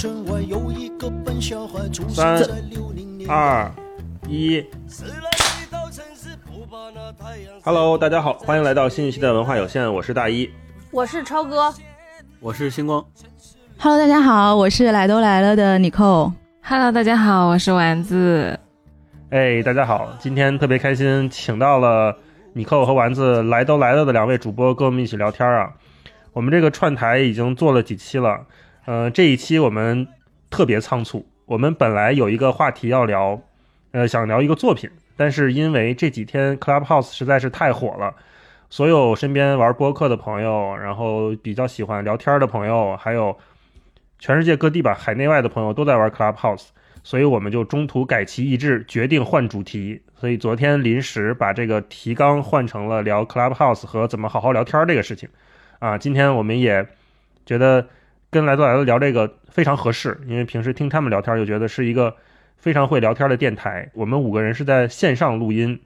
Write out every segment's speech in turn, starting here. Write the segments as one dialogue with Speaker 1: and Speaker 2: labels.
Speaker 1: 三二一，Hello，大家好，欢迎来到新一期的文化有限，我是大一，
Speaker 2: 我是超哥，
Speaker 3: 我是星光。
Speaker 4: Hello，大家好，我是来都来了的 Nicole。
Speaker 5: Hello，大家好，我是丸子。
Speaker 1: 哎，大家好，今天特别开心，请到了 Nicole 和丸子来都来了的两位主播跟我们一起聊天啊。我们这个串台已经做了几期了，呃，这一期我们特别仓促。我们本来有一个话题要聊，呃，想聊一个作品，但是因为这几天 Clubhouse 实在是太火了，所有身边玩播客的朋友，然后比较喜欢聊天的朋友，还有全世界各地吧，海内外的朋友都在玩 Clubhouse，所以我们就中途改旗易帜，决定换主题。所以昨天临时把这个提纲换成了聊 Clubhouse 和怎么好好聊天这个事情。啊，今天我们也觉得跟来都来了聊这个非常合适，因为平时听他们聊天就觉得是一个非常会聊天的电台。我们五个人是在线上录音，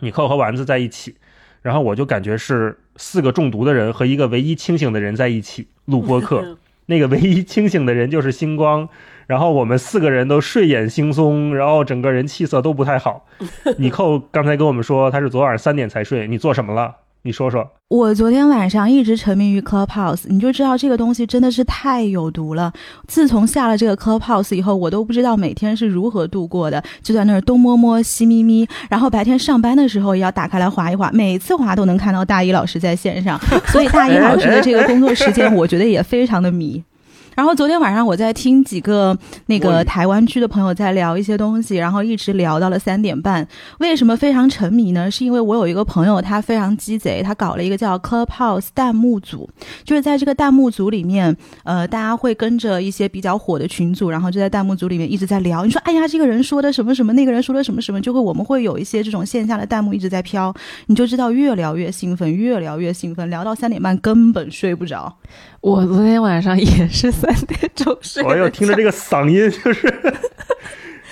Speaker 1: 米克和丸子在一起，然后我就感觉是四个中毒的人和一个唯一清醒的人在一起录播客。那个唯一清醒的人就是星光，然后我们四个人都睡眼惺忪，然后整个人气色都不太好。米克刚才跟我们说他是昨晚三点才睡，你做什么了？你说说，
Speaker 4: 我昨天晚上一直沉迷于 Clubhouse，你就知道这个东西真的是太有毒了。自从下了这个 Clubhouse 以后，我都不知道每天是如何度过的，就在那儿东摸摸西咪咪，然后白天上班的时候也要打开来划一划，每次划都能看到大一老师在线上，所以大一老师的这个工作时间，我觉得也非常的迷。然后昨天晚上我在听几个那个台湾区的朋友在聊一些东西，然后一直聊到了三点半。为什么非常沉迷呢？是因为我有一个朋友，他非常鸡贼，他搞了一个叫 Clubhouse 弹幕组，就是在这个弹幕组里面，呃，大家会跟着一些比较火的群组，然后就在弹幕组里面一直在聊。你说，哎呀，这个人说的什么什么，那个人说的什么什么，就会我们会有一些这种线下的弹幕一直在飘，你就知道越聊越兴奋，越聊越兴奋，聊到三点半根本睡不着。
Speaker 5: 我昨天晚上也是三点钟睡。
Speaker 1: 我要听着这个嗓音，就是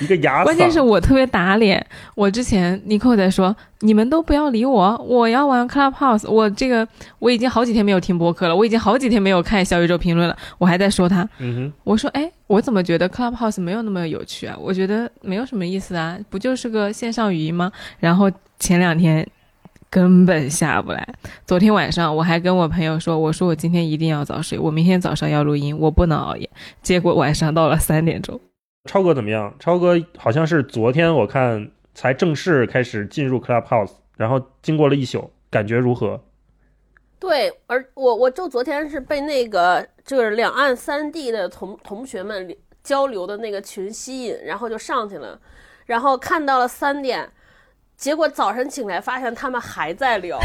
Speaker 1: 一个哑嗓。
Speaker 5: 关键是我特别打脸。我之前尼克在说，你们都不要理我，我要玩 Clubhouse。我这个我已经好几天没有听播客了，我已经好几天没有看小宇宙评论了。我还在说他，
Speaker 1: 嗯哼，
Speaker 5: 我说，哎，我怎么觉得 Clubhouse 没有那么有趣啊？我觉得没有什么意思啊，不就是个线上语音吗？然后前两天。根本下不来。昨天晚上我还跟我朋友说，我说我今天一定要早睡，我明天早上要录音，我不能熬夜。结果晚上到了三点钟。
Speaker 1: 超哥怎么样？超哥好像是昨天我看才正式开始进入 Clubhouse，然后经过了一宿，感觉如何？
Speaker 2: 对，而我我就昨天是被那个就是两岸三地的同同学们交流的那个群吸引，然后就上去了，然后看到了三点。结果早晨醒来发现他们还在聊，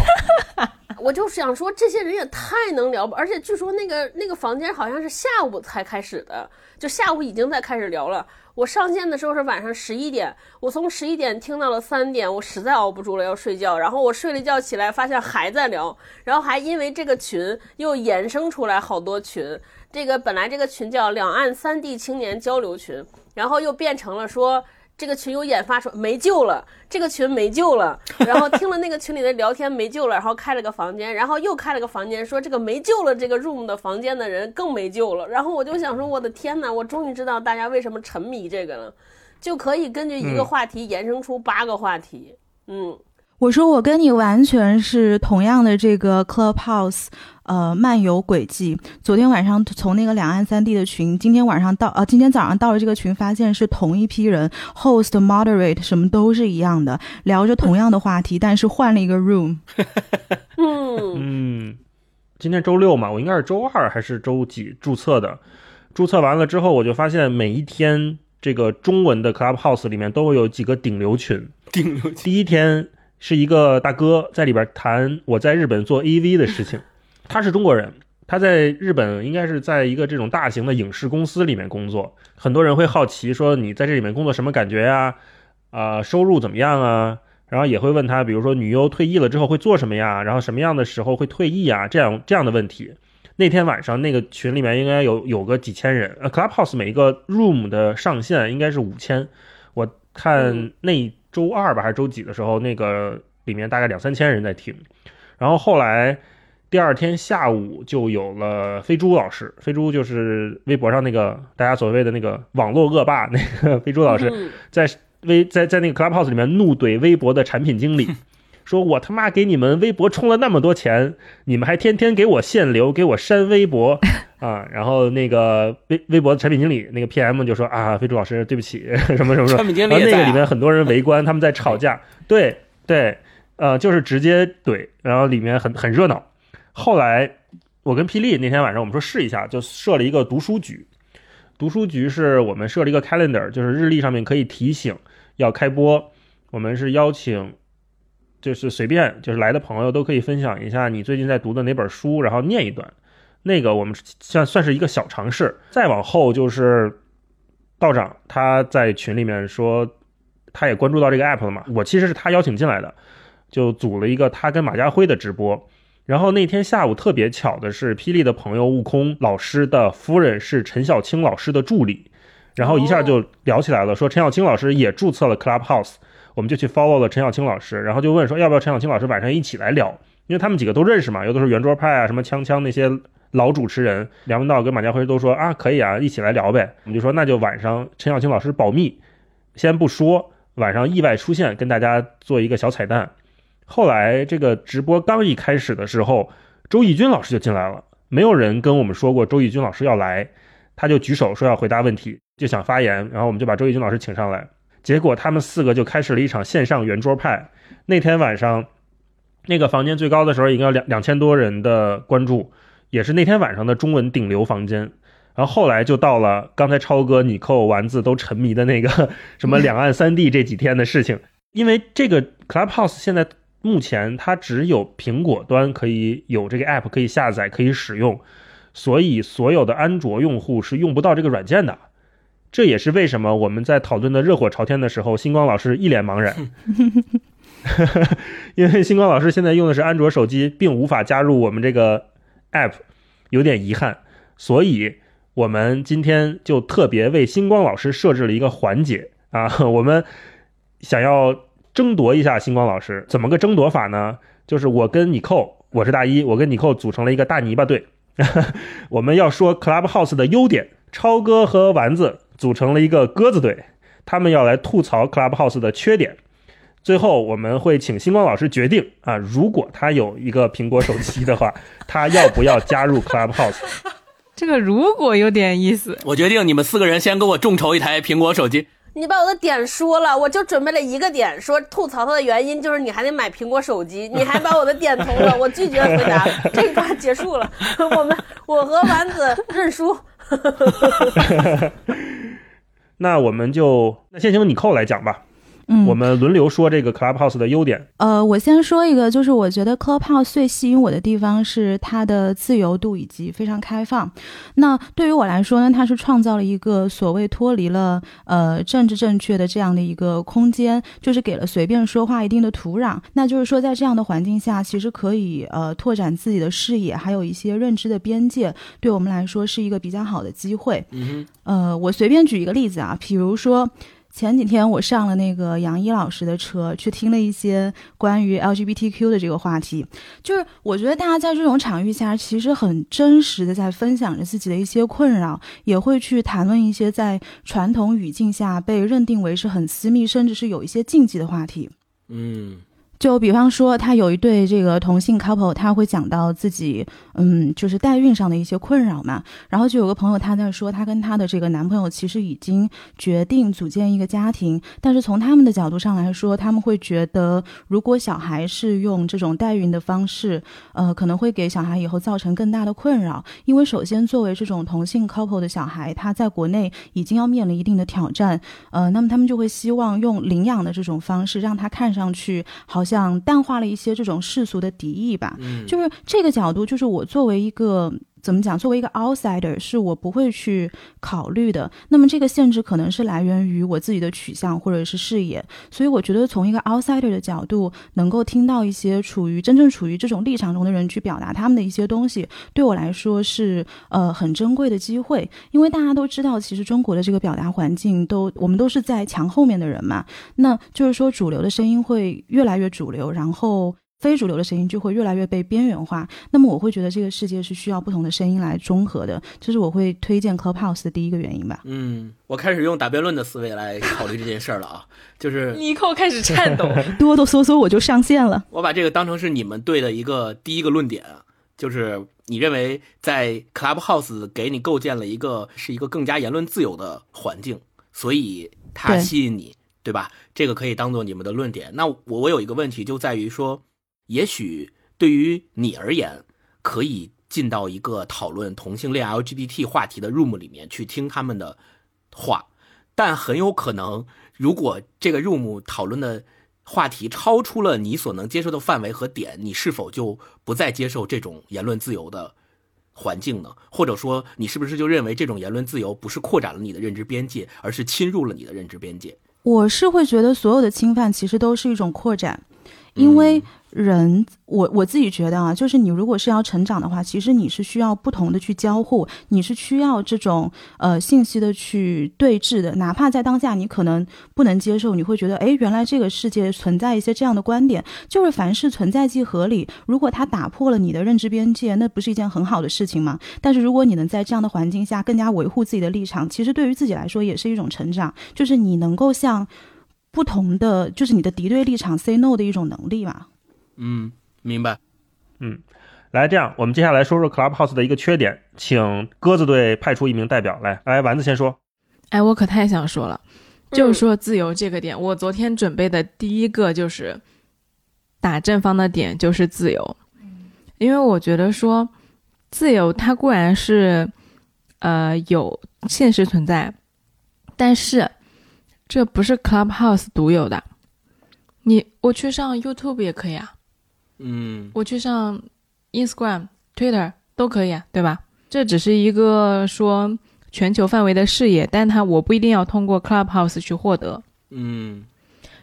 Speaker 2: 我就想说这些人也太能聊吧！而且据说那个那个房间好像是下午才开始的，就下午已经在开始聊了。我上线的时候是晚上十一点，我从十一点听到了三点，我实在熬不住了要睡觉。然后我睡了一觉起来发现还在聊，然后还因为这个群又衍生出来好多群。这个本来这个群叫两岸三地青年交流群，然后又变成了说。这个群有演发说没救了，这个群没救了。然后听了那个群里的聊天没救了，然后开了个房间，然后又开了个房间，说这个没救了，这个 room 的房间的人更没救了。然后我就想说，我的天哪，我终于知道大家为什么沉迷这个了，就可以根据一个话题延伸出八个话题。嗯。
Speaker 4: 我说我跟你完全是同样的这个 Clubhouse，呃，漫游轨迹。昨天晚上从那个两岸三地的群，今天晚上到呃，今天早上到了这个群，发现是同一批人，host、moderate 什么都是一样的，聊着同样的话题，但是换了一个 room。
Speaker 2: 嗯
Speaker 1: 嗯，今天周六嘛，我应该是周二还是周几注册的？注册完了之后，我就发现每一天这个中文的 Clubhouse 里面都会有几个顶流群。
Speaker 3: 顶流
Speaker 1: 第一天。是一个大哥在里边谈我在日本做 AV 的事情，他是中国人，他在日本应该是在一个这种大型的影视公司里面工作。很多人会好奇说你在这里面工作什么感觉呀？啊，收入怎么样啊？然后也会问他，比如说女优退役了之后会做什么呀？然后什么样的时候会退役啊？这样这样的问题。那天晚上那个群里面应该有有个几千人，呃，Clubhouse 每一个 room 的上限应该是五千，我看那。周二吧还是周几的时候，那个里面大概两三千人在听，然后后来第二天下午就有了飞猪老师，飞猪就是微博上那个大家所谓的那个网络恶霸那个飞猪老师，
Speaker 2: 嗯。
Speaker 1: 在微在在那个 Clubhouse 里面怒怼微博的产品经理，说我他妈给你们微博充了那么多钱，你们还天天给我限流，给我删微博 啊！然后那个微微博的产品经理那个 PM 就说啊，飞猪老师对不起，什么什么什么
Speaker 3: 产，品经理也在啊
Speaker 1: 那个里面很多人围观，他们在吵架，对对，呃，就是直接怼，然后里面很很热闹。后来我跟霹雳那天晚上我们说试一下，就设了一个读书局。读书局是我们设了一个 calendar，就是日历上面可以提醒要开播。我们是邀请，就是随便就是来的朋友都可以分享一下你最近在读的哪本书，然后念一段。那个我们算算是一个小尝试。再往后就是道长他在群里面说，他也关注到这个 app 了嘛。我其实是他邀请进来的，就组了一个他跟马家辉的直播。然后那天下午特别巧的是，霹雳的朋友悟空老师的夫人是陈小青老师的助理，然后一下就聊起来了，说陈小青老师也注册了 Clubhouse，我们就去 follow 了陈小青老师，然后就问说要不要陈小青老师晚上一起来聊，因为他们几个都认识嘛，又都是圆桌派啊，什么锵锵那些老主持人，梁文道跟马家辉都说啊可以啊，一起来聊呗，我们就说那就晚上陈小青老师保密，先不说，晚上意外出现，跟大家做一个小彩蛋。后来这个直播刚一开始的时候，周轶君老师就进来了，没有人跟我们说过周轶君老师要来，他就举手说要回答问题，就想发言，然后我们就把周轶君老师请上来，结果他们四个就开始了一场线上圆桌派。那天晚上，那个房间最高的时候已经有两两千多人的关注，也是那天晚上的中文顶流房间。然后后来就到了刚才超哥、你扣、丸子都沉迷的那个 什么两岸三地这几天的事情，因为这个 Clubhouse 现在目前它只有苹果端可以有这个 app 可以下载可以使用，所以所有的安卓用户是用不到这个软件的。这也是为什么我们在讨论的热火朝天的时候，星光老师一脸茫然，因为星光老师现在用的是安卓手机，并无法加入我们这个 app，有点遗憾。所以我们今天就特别为星光老师设置了一个环节啊，我们想要争夺一下星光老师，怎么个争夺法呢？就是我跟你扣，我是大一，我跟你扣组成了一个大泥巴队，我们要说 Clubhouse 的优点，超哥和丸子组成了一个鸽子队，他们要来吐槽 Clubhouse 的缺点。最后我们会请星光老师决定啊，如果他有一个苹果手机的话，他要不要加入 Clubhouse？
Speaker 5: 这个如果有点意思，
Speaker 3: 我决定你们四个人先给我众筹一台苹果手机。
Speaker 2: 你把我的点说了，我就准备了一个点，说吐槽他的原因就是你还得买苹果手机，你还把我的点投了，我拒绝回答，这一段结束了，我们我和丸子认输。
Speaker 1: 那我们就那先请你扣来讲吧，
Speaker 4: 嗯，
Speaker 1: 我们轮流说这个 Clubhouse 的优点。
Speaker 4: 呃，我先说一个，就是我觉得 Clubhouse 最吸引我的地方是它的自由度以及非常开放。那对于我来说呢，它是创造了一个所谓脱离了呃政治正确的这样的一个空间，就是给了随便说话一定的土壤。那就是说，在这样的环境下，其实可以呃拓展自己的视野，还有一些认知的边界，对我们来说是一个比较好的机会。
Speaker 3: 嗯
Speaker 4: 呃，我随便举一个例子啊，比如说前几天我上了那个杨一老师的车，去听了一些关于 LGBTQ 的这个话题。就是我觉得大家在这种场域下，其实很真实的在分享着自己的一些困扰，也会去谈论一些在传统语境下被认定为是很私密，甚至是有一些禁忌的话题。
Speaker 3: 嗯
Speaker 4: 就比方说，他有一对这个同性 couple，他会讲到自己，嗯，就是代孕上的一些困扰嘛。然后就有个朋友他在说，他跟他的这个男朋友其实已经决定组建一个家庭，但是从他们的角度上来说，他们会觉得，如果小孩是用这种代孕的方式，呃，可能会给小孩以后造成更大的困扰。因为首先作为这种同性 couple 的小孩，他在国内已经要面临一定的挑战，呃，那么他们就会希望用领养的这种方式，让他看上去好像淡化了一些这种世俗的敌意吧。
Speaker 3: 嗯，
Speaker 4: 就是这个角度，就是我作为一个怎么讲，作为一个 outsider，是我不会去考虑的。那么这个限制可能是来源于我自己的取向或者是视野，所以我觉得从一个 outsider 的角度，能够听到一些处于真正处于这种立场中的人去表达他们的一些东西，对我来说是呃很珍贵的机会。因为大家都知道，其实中国的这个表达环境都我们都是在墙后面的人嘛，那就是说主流的声音会越来越主流，然后。非主流的声音就会越来越被边缘化。那么我会觉得这个世界是需要不同的声音来中和的，这是我会推荐 Clubhouse 的第一个原因吧。
Speaker 3: 嗯，我开始用打辩论的思维来考虑这件事儿了啊，就是
Speaker 5: 尼寇开始颤抖。
Speaker 4: 哆哆嗦嗦我就上线了。
Speaker 3: 我把这个当成是你们队的一个第一个论点，就是你认为在 Clubhouse 给你构建了一个是一个更加言论自由的环境，所以它吸引你，对吧？这个可以当做你们的论点。那我我有一个问题就在于说，也许对于你而言，可以进到一个讨论同性恋 LGBT 话题的 room 里面去听他们的话，但很有可能，如果这个 room 讨论的话题超出了你所能接受的范围和点，你是否就不再接受这种言论自由的环境呢？或者说，你是不是就认为这种言论自由不是扩展了你的认知边界，而是侵入了你的认知边界？
Speaker 4: 我是会觉得所有的侵犯其实都是一种扩展，因为
Speaker 3: 嗯。
Speaker 4: 人，我我自己觉得啊，就是你如果是要成长的话，其实你是需要不同的去交互，你是需要这种呃信息的去对峙的，哪怕在当下你可能不能接受，你会觉得，诶，原来这个世界存在一些这样的观点，就是凡事存在即合理，如果它打破了你的认知边界，那不是一件很好的事情吗？但是如果你能在这样的环境下更加维护自己的立场，其实对于自己来说也是一种成长，就是你能够向不同的，就是你的敌对立场 say no 的一种能力吧。
Speaker 3: 嗯，明白。
Speaker 1: 嗯来，这样我们接下来说说 Clubhouse 的一个缺点，请鸽子队派出一名代表来。来，丸子先说。
Speaker 5: 哎，我可太想说了，就是说自由这个点，我昨天准备的第一个就是打正方的点就是自由，因为我觉得说自由它固然是呃有现实存在，但是这不是 Clubhouse 独有的。你我去上 YouTube 也可以啊，
Speaker 3: 嗯
Speaker 5: 我去上 Instagram、Twitter 都可以啊，对吧？这只是一个说全球范围的视野，但它我不一定要通过 Clubhouse 去获得。
Speaker 3: 嗯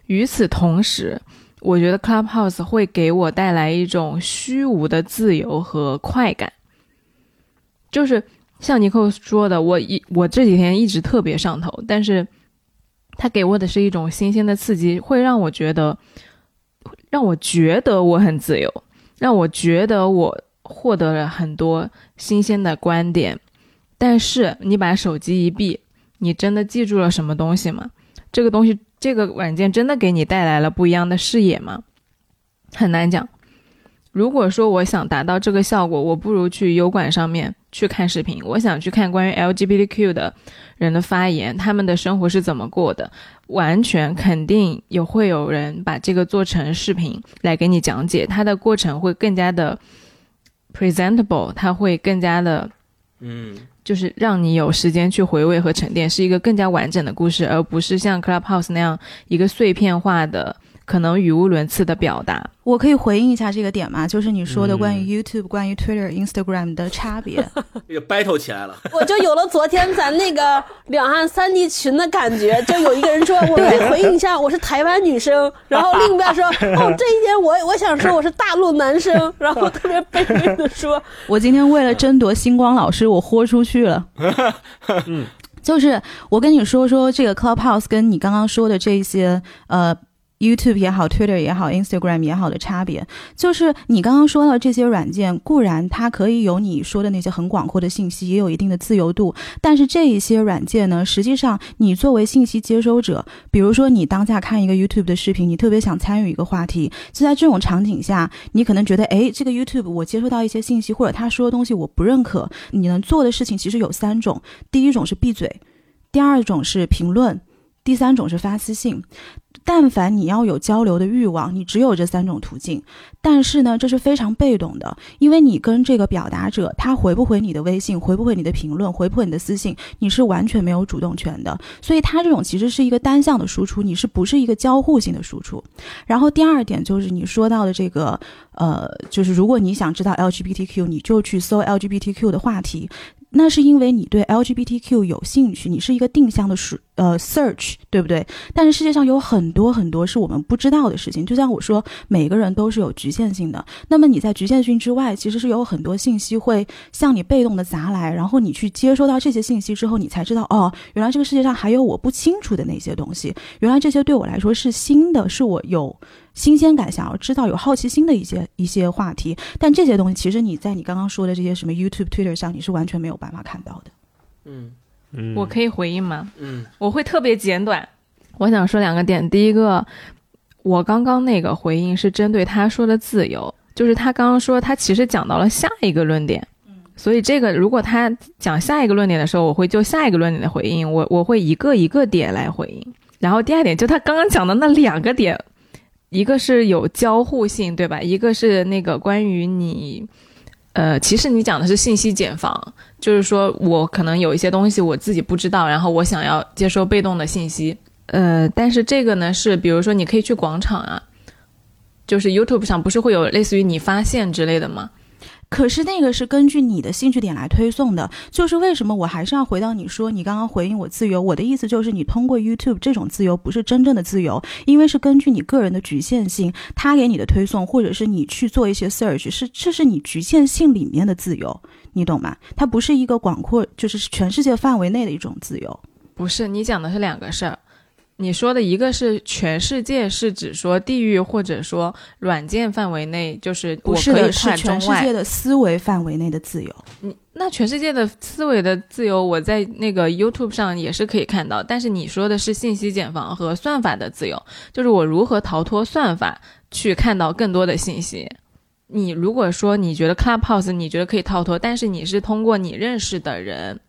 Speaker 5: 与此同时，我觉得 Clubhouse 会给我带来一种虚无的自由和快感，就是像尼克说的，我一我这几天一直特别上头，但是它给我的是一种新鲜的刺激，会让我觉得，让我觉得我很自由，让我觉得我获得了很多新鲜的观点。但是你把手机一闭，你真的记住了什么东西吗？这个东西，这个软件真的给你带来了不一样的视野吗？很难讲。如果说我想达到这个效果，我不如去油管上面去看视频。我想去看关于 LGBTQ 的人的发言，他们的生活是怎么过的，完全肯定有会有人把这个做成视频来给你讲解，它的过程会更加的 presentable，它会更加的
Speaker 3: 嗯
Speaker 5: 就是让你有时间去回味和沉淀，是一个更加完整的故事，而不是像 Clubhouse 那样一个碎片化的、可能语无伦次的表达。
Speaker 4: 我可以回应一下这个点吗？就是你说的关
Speaker 3: 嗯
Speaker 4: 于 YouTube、关于 Twitter、Instagram 的差别。
Speaker 3: 这个 battle 起来了。
Speaker 2: 我就有了昨天咱那个两岸三地群的感觉，就有一个人说，我 可以回应一下，我是台湾女生，然后另一边说，哦，这一点我我想说我是大陆男生，然后特别卑微的说，
Speaker 4: 我今天为了争夺星光老师，我豁出去了。
Speaker 1: 嗯，
Speaker 4: 就是我跟你说说这个 Clubhouse 跟你刚刚说的这些呃。YouTube 也好，Twitter 也好，Instagram 也好的差别，就是你刚刚说到这些软件，固然它可以有你说的那些很广阔的信息，也有一定的自由度，但是这一些软件呢，实际上你作为信息接收者，比如说你当下看一个 YouTube 的视频，你特别想参与一个话题，就在这种场景下，你可能觉得，哎，这个 YouTube 我接收到一些信息，或者他说的东西我不认可，你能做的事情其实有三种，第一种是闭嘴，第二种是评论，第三种是发私信。但凡你要有交流的欲望，你只有这三种途径。但是呢，这是非常被动的，因为你跟这个表达者，他回不回你的微信，回不回你的评论，回不回你的私信，你是完全没有主动权的。所以他这种其实是一个单向的输出，你是不是一个交互性的输出？然后第二点就是你说到的这个，呃，就是如果你想知道 LGBTQ，你就去搜 LGBTQ 的话题。那是因为你对 LGBTQ 有兴趣，你是一个定向的呃 search，对不对？但是世界上有很多很多是我们不知道的事情。就像我说，每个人都是有局限性的。那么你在局限性之外，其实是有很多信息会向你被动的砸来，然后你去接收到这些信息之后，你才知道哦，原来这个世界上还有我不清楚的那些东西。原来这些对我来说是新的，是我有新鲜感、想要知道、有好奇心的一些一些话题。但这些东西其实你在你刚刚说的这些什么 YouTube、Twitter 上，你是完全没有办法看到的。
Speaker 3: 嗯
Speaker 1: 嗯，
Speaker 5: 我可以回应吗？
Speaker 3: 嗯
Speaker 5: 我会特别简短。我想说两个点，第一个，我刚刚那个回应是针对他说的自由，就是他刚刚说他其实讲到了下一个论点，所以这个如果他讲下一个论点的时候，我会就下一个论点的回应，我我会一个一个点来回应。然后第二点，就他刚刚讲的那两个点，一个是有交互性，对吧？一个是那个关于你，呃，其实你讲的是信息茧房，就是说我可能有一些东西我自己不知道，然后我想要接收被动的信息，呃，但是这个呢是，比如说你可以去广场啊，就是 YouTube 上不是会有类似于你发现之类的吗？
Speaker 4: 可是那个是根据你的兴趣点来推送的，就是为什么我还是要回到你说你刚刚回应我自由，我的意思就是你通过 YouTube 这种自由不是真正的自由，因为是根据你个人的局限性，他给你的推送或者是你去做一些 search，是这是你局限性里面的自由，你懂吗？它不是一个广阔，就是全世界范围内的一种自由。
Speaker 5: 不是，你讲的是两个事儿。你说的一个是全世界，是指说地域或者说软件范围内，就是我可以
Speaker 4: 不是的，是
Speaker 5: 跨中外
Speaker 4: 全世界。的思维范围内的自由。
Speaker 5: 你那全世界的思维的自由，我在那个 YouTube 上也是可以看到。但是你说的是信息茧房和算法的自由，就是我如何逃脱算法去看到更多的信息。你如果说你觉得 Clubhouse 你觉得可以逃脱，但是你是通过你认识的人，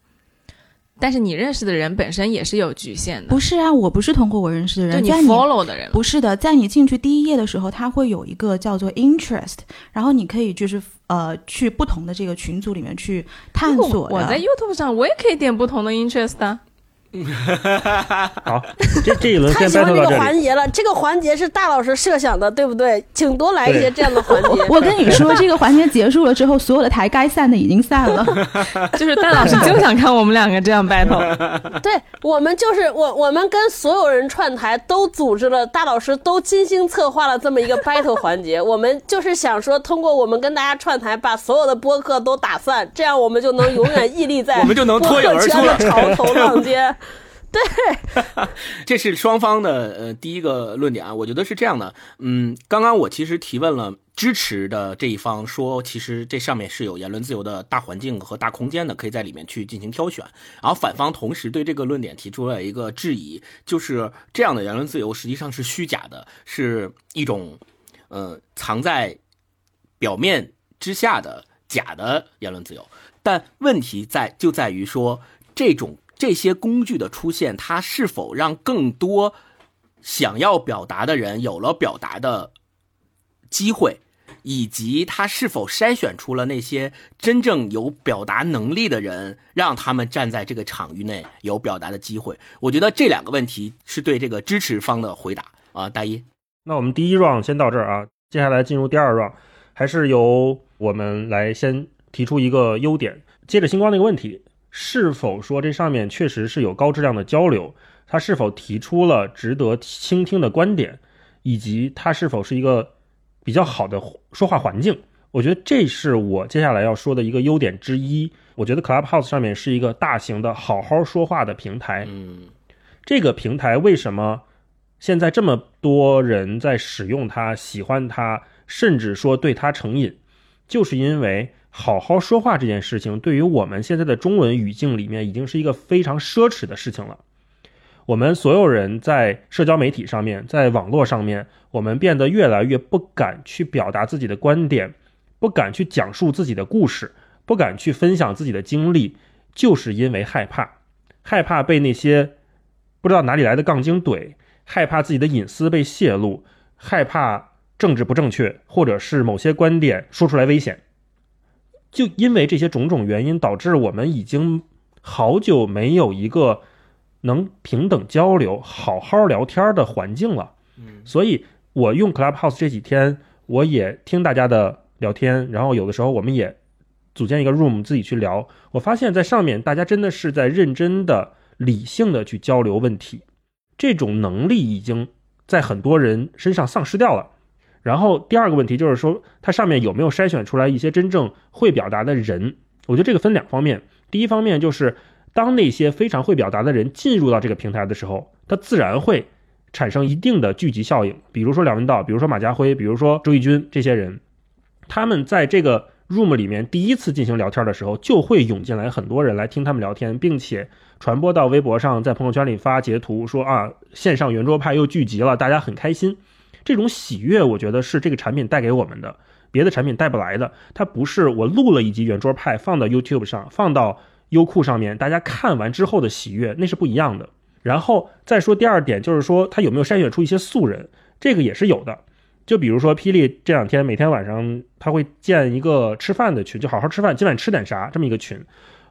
Speaker 5: 但是你认识的人本身也是有局限的，
Speaker 4: 不是啊，我不是通过我认识的人，
Speaker 5: 就你 follow 的人。
Speaker 4: 不是的，在你进去第一页的时候，它会有一个叫做 interest，然后你可以就是呃去不同的这个群组里面去探索的。
Speaker 5: 我在 YouTube 上我也可以点不同的 interest 啊。
Speaker 1: 好，这这一轮先
Speaker 2: 太喜欢这个。环节了，这个环节是大老师设想的，对不对？请多来一些这样的环节。
Speaker 4: 我跟你说，这个环节结束了之后，所有的台该散的已经散了。
Speaker 5: 就是大老师就想看我们两个这样 battle。
Speaker 2: 对我们就是我，我们跟所有人串台都组织了，大老师都精心策划了这么一个 battle 环节。我们就是想说，通过我们跟大家串台，把所有的播客都打散，这样我们就能永远屹立在
Speaker 3: 我们就能脱颖而出
Speaker 2: 播客
Speaker 3: 了
Speaker 2: 圈的潮头浪尖。
Speaker 3: 对 这是双方的呃第一个论点啊，我觉得是这样的，嗯，刚刚我其实提问了支持的这一方，说其实这上面是有言论自由的大环境和大空间的，可以在里面去进行挑选。然后反方同时对这个论点提出了一个质疑，就是这样的言论自由实际上是虚假的，是一种呃藏在表面之下的假的言论自由。但问题在就在于说这种。这些工具的出现，它是否让更多想要表达的人有了表达的机会，以及它是否筛选出了那些真正有表达能力的人，让他们站在这个场域内有表达的机会？我觉得这两个问题是对这个支持方的回答啊，大一。
Speaker 1: 那我们第一 round 先到这儿啊，接下来进入第二 round，还是由我们来先提出一个优点，接着星光那个问题。是否说这上面确实是有高质量的交流？他是否提出了值得倾听的观点，以及他是否是一个比较好的说话环境？我觉得这是我接下来要说的一个优点之一。我觉得 Clubhouse 上面是一个大型的好好说话的平台。
Speaker 3: 嗯，
Speaker 1: 这个平台为什么现在这么多人在使用它、喜欢它，甚至说对它成瘾？就是因为。好好说话这件事情，对于我们现在的中文语境里面，已经是一个非常奢侈的事情了。我们所有人在社交媒体上面，在网络上面，我们变得越来越不敢去表达自己的观点，不敢去讲述自己的故事，不敢去分享自己的经历，就是因为害怕，害怕被那些不知道哪里来的杠精怼，害怕自己的隐私被泄露，害怕政治不正确，或者是某些观点说出来危险。就因为这些种种原因，导致我们已经好久没有一个能平等交流、好好聊天的环境了。
Speaker 3: 嗯，
Speaker 1: 所以我用 Clubhouse 这几天，我也听大家的聊天，然后有的时候我们也组建一个 room 自己去聊。我发现，在上面大家真的是在认真的理性的去交流问题，这种能力已经在很多人身上丧失掉了。然后第二个问题就是说，它上面有没有筛选出来一些真正会表达的人？我觉得这个分两方面。第一方面就是，当那些非常会表达的人进入到这个平台的时候，他自然会产生一定的聚集效应。比如说梁文道，比如说马家辉，比如说周轶君这些人，他们在这个 room 里面第一次进行聊天的时候，就会涌进来很多人来听他们聊天，并且传播到微博上，在朋友圈里发截图说啊，线上圆桌派又聚集了，大家很开心。这种喜悦，我觉得是这个产品带给我们的，别的产品带不来的。它不是我录了一集圆桌派放到 YouTube 上，放到优酷上面，大家看完之后的喜悦，那是不一样的。然后再说第二点，就是说它有没有筛选出一些素人，这个也是有的。就比如说霹雳这两天每天晚上他会建一个吃饭的群，就好好吃饭，今晚吃点啥这么一个群。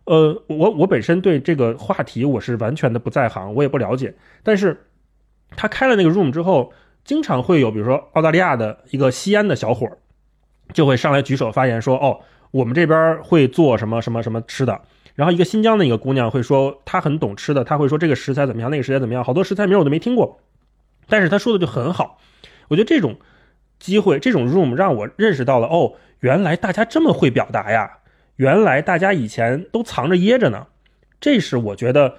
Speaker 1: 呃，我我本身对这个话题我是完全的不在行，我也不了解。但是他开了那个 room 之后，经常会有比如说澳大利亚的一个西安的小伙儿，就会上来举手发言说：“哦，我们这边会做什么什么什么吃的。”然后一个新疆的一个姑娘会说她很懂吃的，她会说这个食材怎么样，那个食材怎么样，好多食材名我都没听过，但是她说的就很好。我觉得这种机会，这种 room 让我认识到了哦，原来大家这么会表达呀，原来大家以前都藏着掖着呢。这是我觉得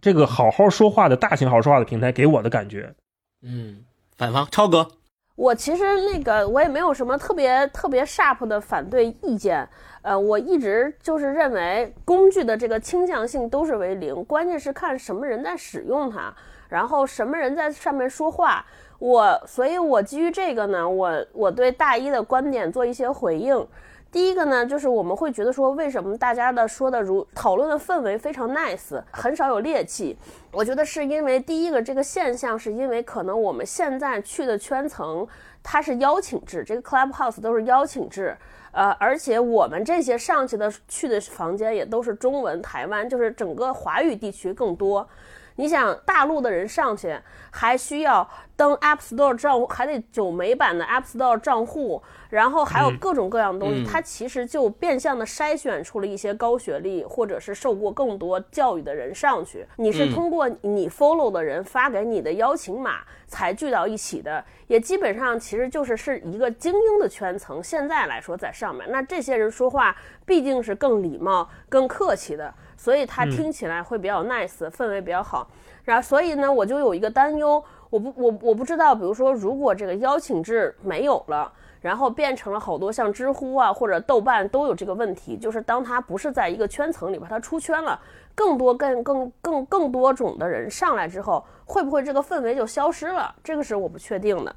Speaker 1: 这个好好说话的大型好好说话的平台给我的感觉。
Speaker 3: 嗯，反方超哥，
Speaker 2: 我其实那个我也没有什么特别特别 sharp 的反对意见，呃，我一直就是认为工具的这个倾向性都是为零，关键是看什么人在使用它，然后什么人在上面说话。我，所以我基于这个呢，我我对大一的观点做一些回应。第一个呢，就是我们会觉得说，为什么大家的说的如讨论的氛围非常 nice，很少有戾气。我觉得是因为第一个这个现象，是因为可能我们现在去的圈层它是邀请制，这个 Clubhouse 都是邀请制，呃，而且我们这些上去的去的房间也都是中文，台湾就是整个华语地区更多。你想大陆的人上去还需要登 App Store 账户，还得九美版的 App Store 账户，然后还有各种各样的东西，
Speaker 3: 嗯
Speaker 2: 它其实就变相的筛选出了一些高学历或者是受过更多教育的人上去。你是
Speaker 3: 嗯
Speaker 2: 通过你 follow 的人发给你的邀请码才聚到一起的，也基本上其实就是是一个精英的圈层。现在来说在上面，那这些人说话毕竟是更礼貌、更客气的。所以它听起来会比较 nice，、氛围比较好。然后，所以呢，我就有一个担忧，我不，我我不知道，比如说，如果这个邀请制没有了，然后变成了好多像知乎啊或者豆瓣都有这个问题，就是当它不是在一个圈层里边，它出圈了，更多更更更更多种的人上来之后，会不会这个氛围就消失了？这个是我不确定的。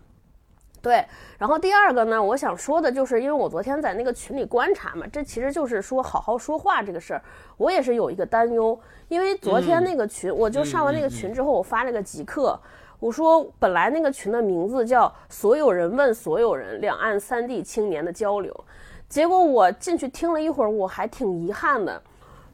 Speaker 2: 对，然后第二个呢，我想说的就是，因为我昨天在那个群里观察嘛，这其实就是说好好说话这个事儿，我也是有一个担忧，因为昨天那个群，我就上完那个群之后，我发了个即刻，我说本来那个群的名字叫“所有人问所有人”，两岸三地青年的交流，结果我进去听了一会儿，我还挺遗憾的。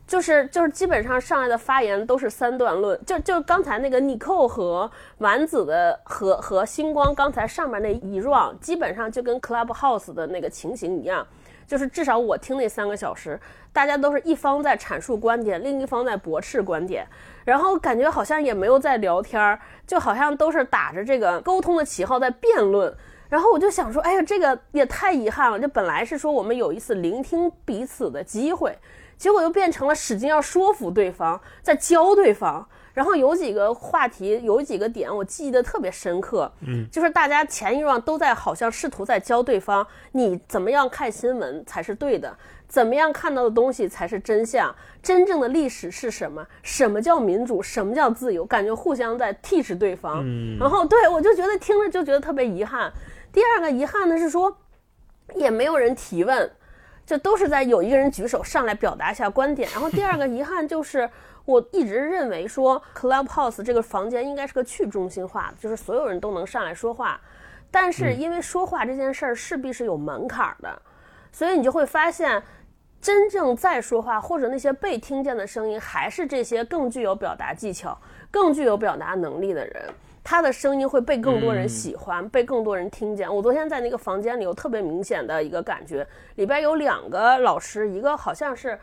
Speaker 2: 就是就是基本上上来的发言都是三段论，就就刚才那个 n i c o 和丸子的和和星光刚才上面那一 round，基本上就跟 Clubhouse 的那个情形一样，就是至少我听那三个小时，大家都是一方在阐述观点，另一方在驳斥观点，然后感觉好像也没有在聊天儿，就好像都是打着这个沟通的旗号在辩论。然后我就想说，哎呀，这个也太遗憾了。这本来是说我们有一次聆听彼此的机会，结果又变成了使劲要说服对方，在教对方。然后有几个话题，有几个点我记得特别深刻，嗯，就是大家前一 round 都在好像试图在教对方，你怎么样看新闻才是对的，怎么样看到的东西才是真相，真正的历史是什么？什么叫民主？什么叫自由？感觉互相在 teach 对方。
Speaker 1: 嗯
Speaker 2: 然后对我就觉得听着就觉得特别遗憾。第二个遗憾呢是说，也没有人提问，这都是在有一个人举手上来表达一下观点。然后第二个遗憾就是，我一直认为说 Clubhouse 这个房间应该是个去中心化的，就是所有人都能上来说话。但是因为说话这件事儿势必是有门槛的，所以你就会发现，真正在说话或者那些被听见的声音，还是这些更具有表达技巧、更具有表达能力的人。他的声音会被更多人喜欢，被更多人听见。我昨天在那个房间里有特别明显的一个感觉，里边有两个老师，一个好像是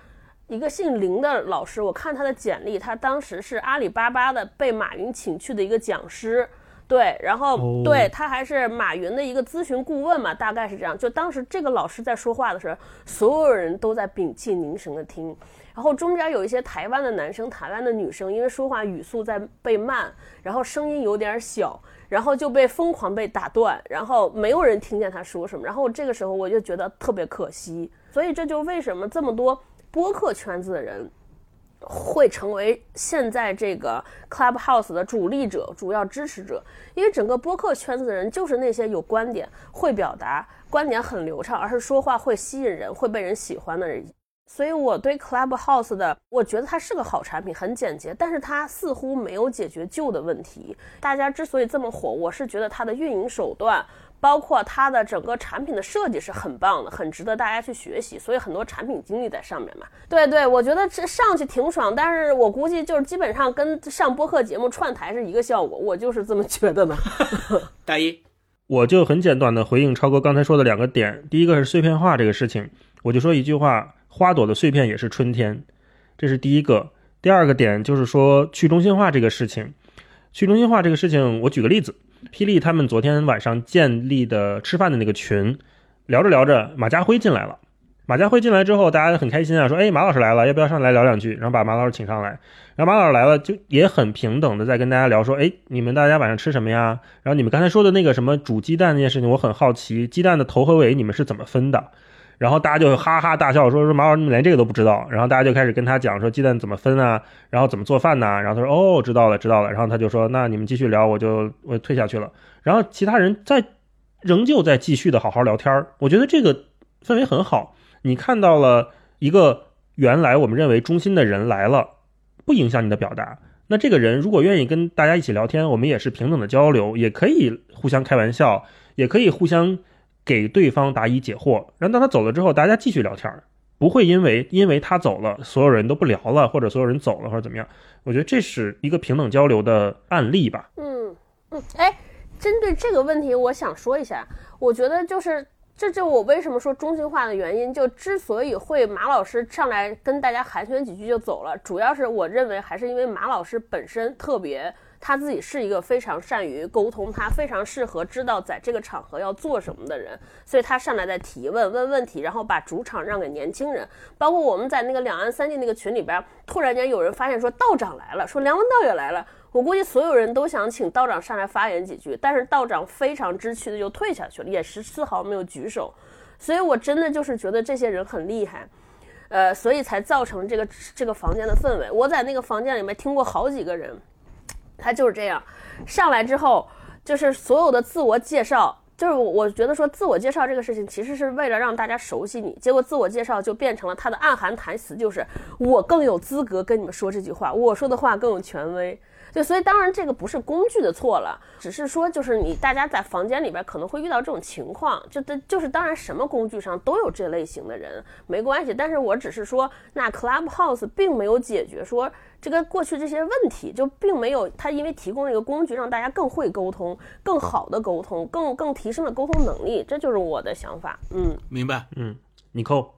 Speaker 2: 一个姓林的老师，我看他的简历，他当时是阿里巴巴的被马云请去的一个讲师。对，然后、
Speaker 1: 哦
Speaker 2: 对他还是马云的一个咨询顾问嘛，大概是这样。就当时这个老师在说话的时候，所有人都在屏气凝神的听。然后中间有一些台湾的男生、台湾的女生，因为说话语速在被慢，然后声音有点小，然后就被疯狂被打断，然后没有人听见他说什么。然后这个时候我就觉得特别可惜，所以这就为什么这么多播客圈子的人会成为现在这个 Clubhouse 的主力者、主要支持者，因为整个播客圈子的人就是那些有观点、会表达、观点很流畅，而是说话会吸引人、会被人喜欢的人。所以我对 Clubhouse 的，我觉得它是个好产品，很简洁，但是它似乎没有解决旧的问题。大家之所以这么火，我是觉得它的运营手段，包括它的整个产品的设计是很棒的，很值得大家去学习。所以很多产品经理在上面嘛，对对，我觉得这上去挺爽，但是我估计就是基本上跟上播客节目串台是一个效果，我就是这么觉得的。
Speaker 3: 大一，
Speaker 1: 我就很简短的回应超哥刚才说的两个点，第一个是碎片化这个事情，我就说一句话：花朵的碎片也是春天，这是第一个。第二个点就是说去中心化这个事情，去中心化这个事情，我举个例子，霹雳他们昨天晚上建立的吃饭的那个群，聊着聊着，马家辉进来了。马家辉进来之后，大家很开心啊，说：“哎，马老师来了，要不要上来聊两句？”然后把马老师请上来，然后马老师来了，就也很平等的在跟大家聊说：“哎，你们大家晚上吃什么呀？然后你们刚才说的那个什么煮鸡蛋那件事情，我很好奇，鸡蛋的头和尾你们是怎么分的？”然后大家就哈哈大笑，说：“说马老师你连这个都不知道。”然后大家就开始跟他讲说鸡蛋怎么分啊，然后怎么做饭呐、然后他说：“哦，知道了，知道了。”然后他就说：“那你们继续聊，我就我退下去了。”然后其他人在仍旧在继续的好好聊天儿，我觉得这个氛围很好。你看到了一个原来我们认为中心的人来了，不影响你的表达。那这个人如果愿意跟大家一起聊天，我们也是平等的交流，也可以互相开玩笑，也可以互相给对方答疑解惑。然后当他走了之后，大家继续聊天儿，不会因为因为他走了，所有人都不聊了，或者所有人走了或者怎么样。我觉得这是一个平等交流的案例吧。
Speaker 2: 嗯嗯，哎，针对这个问题，我想说一下，我觉得就是。这就我为什么说中心化的原因，就之所以会马老师上来跟大家寒暄几句就走了，主要是我认为还是因为马老师本身特别，他自己是一个非常善于沟通，他非常适合知道在这个场合要做什么的人，所以他上来在提问问问题，然后把主场让给年轻人。包括我们在那个两岸三地那个群里边，突然间有人发现说道长来了，说梁文道也来了。我估计所有人都想请道长上来发言几句，但是道长非常知趣的就退下去了，也是丝毫没有举手。所以我真的就是觉得这些人很厉害，呃，所以才造成这个这个房间的氛围。我在那个房间里面听过好几个人，他就是这样，上来之后就是所有的自我介绍。就是我，觉得说自我介绍这个事情，其实是为了让大家熟悉你。结果自我介绍就变成了他的暗含台词，就是我更有资格跟你们说这句话，我说的话更有权威。对，所以当然这个不是工具的错了，只是说就是你大家在房间里边可能会遇到这种情况，就的就是当然什么工具上都有这类型的人，没关系。但是我只是说，那 Clubhouse 并没有解决说这个过去这些问题，就并没有它因为提供了一个工具让大家更会沟通，更好的沟通，更更提升了沟通能力，这就是我的想法。嗯，
Speaker 3: 明白。
Speaker 1: 嗯，你扣。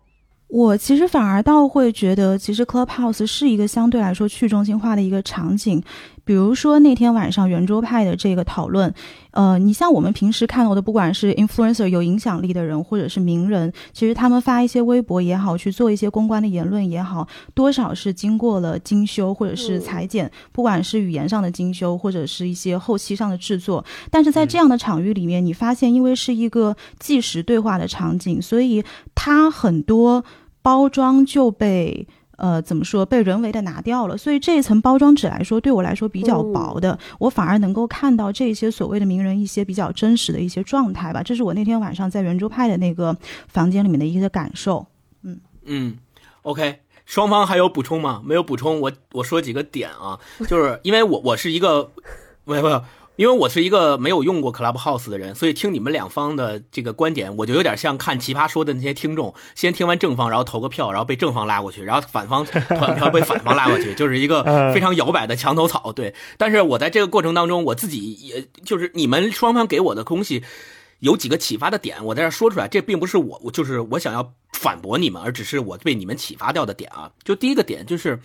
Speaker 4: 我其实反而倒会觉得，其实 Clubhouse 是一个相对来说去中心化的一个场景。比如说那天晚上圆桌派的这个讨论，呃，你像我们平时看到的，不管是 influencer 有影响力的人，或者是名人，其实他们发一些微博也好，去做一些公关的言论也好，多少是经过了精修或者是裁剪，不管是语言上的精修，或者是一些后期上的制作。但是在这样的场域里面，你发现因为是一个即时对话的场景，所以它很多包装就被。呃，怎么说被人为的拿掉了？所以这一层包装纸来说，对我来说比较薄的，我反而能够看到这些所谓的名人一些比较真实的一些状态吧。这是我那天晚上在圆桌派的那个房间里面的一些感受。嗯
Speaker 3: 嗯，OK，双方还有补充吗？没有补充，我我说几个点啊，就是因为我我是一个，没有没有。因为我是一个没有用过 Clubhouse 的人，所以听你们两方的这个观点，我就有点像看奇葩说的那些听众，先听完正方，然后投个票，然后被正方拉过去，然后反方 团票被反方拉过去，就是一个非常摇摆的墙头草。对，但是我在这个过程当中，我自己也就是你们双方给我的东西，有几个启发的点，我在这说出来，这并不是我，我就是我想要反驳你们，而只是我被你们启发掉的点啊。就第一个点就是，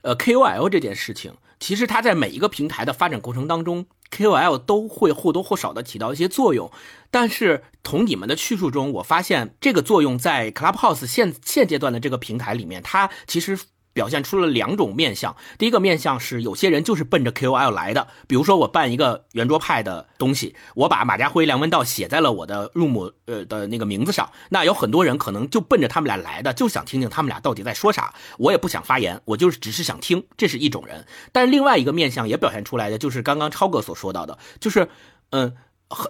Speaker 3: 呃，KOL 这件事情，其实它在每一个平台的发展过程当中，KOL 都会或多或少的起到一些作用。但是从你们的叙述中，我发现这个作用在 Clubhouse 现现阶段的这个平台里面，它其实。表现出了两种面相。第一个面相是有些人就是奔着 KOL 来的，比如说我办一个圆桌派的东西，我把马家辉、梁文道写在了我的入目呃的那个名字上，那有很多人可能就奔着他们俩来的，就想听听他们俩到底在说啥。我也不想发言，我就是只是想听，这是一种人。但另外一个面相也表现出来的就是刚刚超哥所说到的，就是嗯。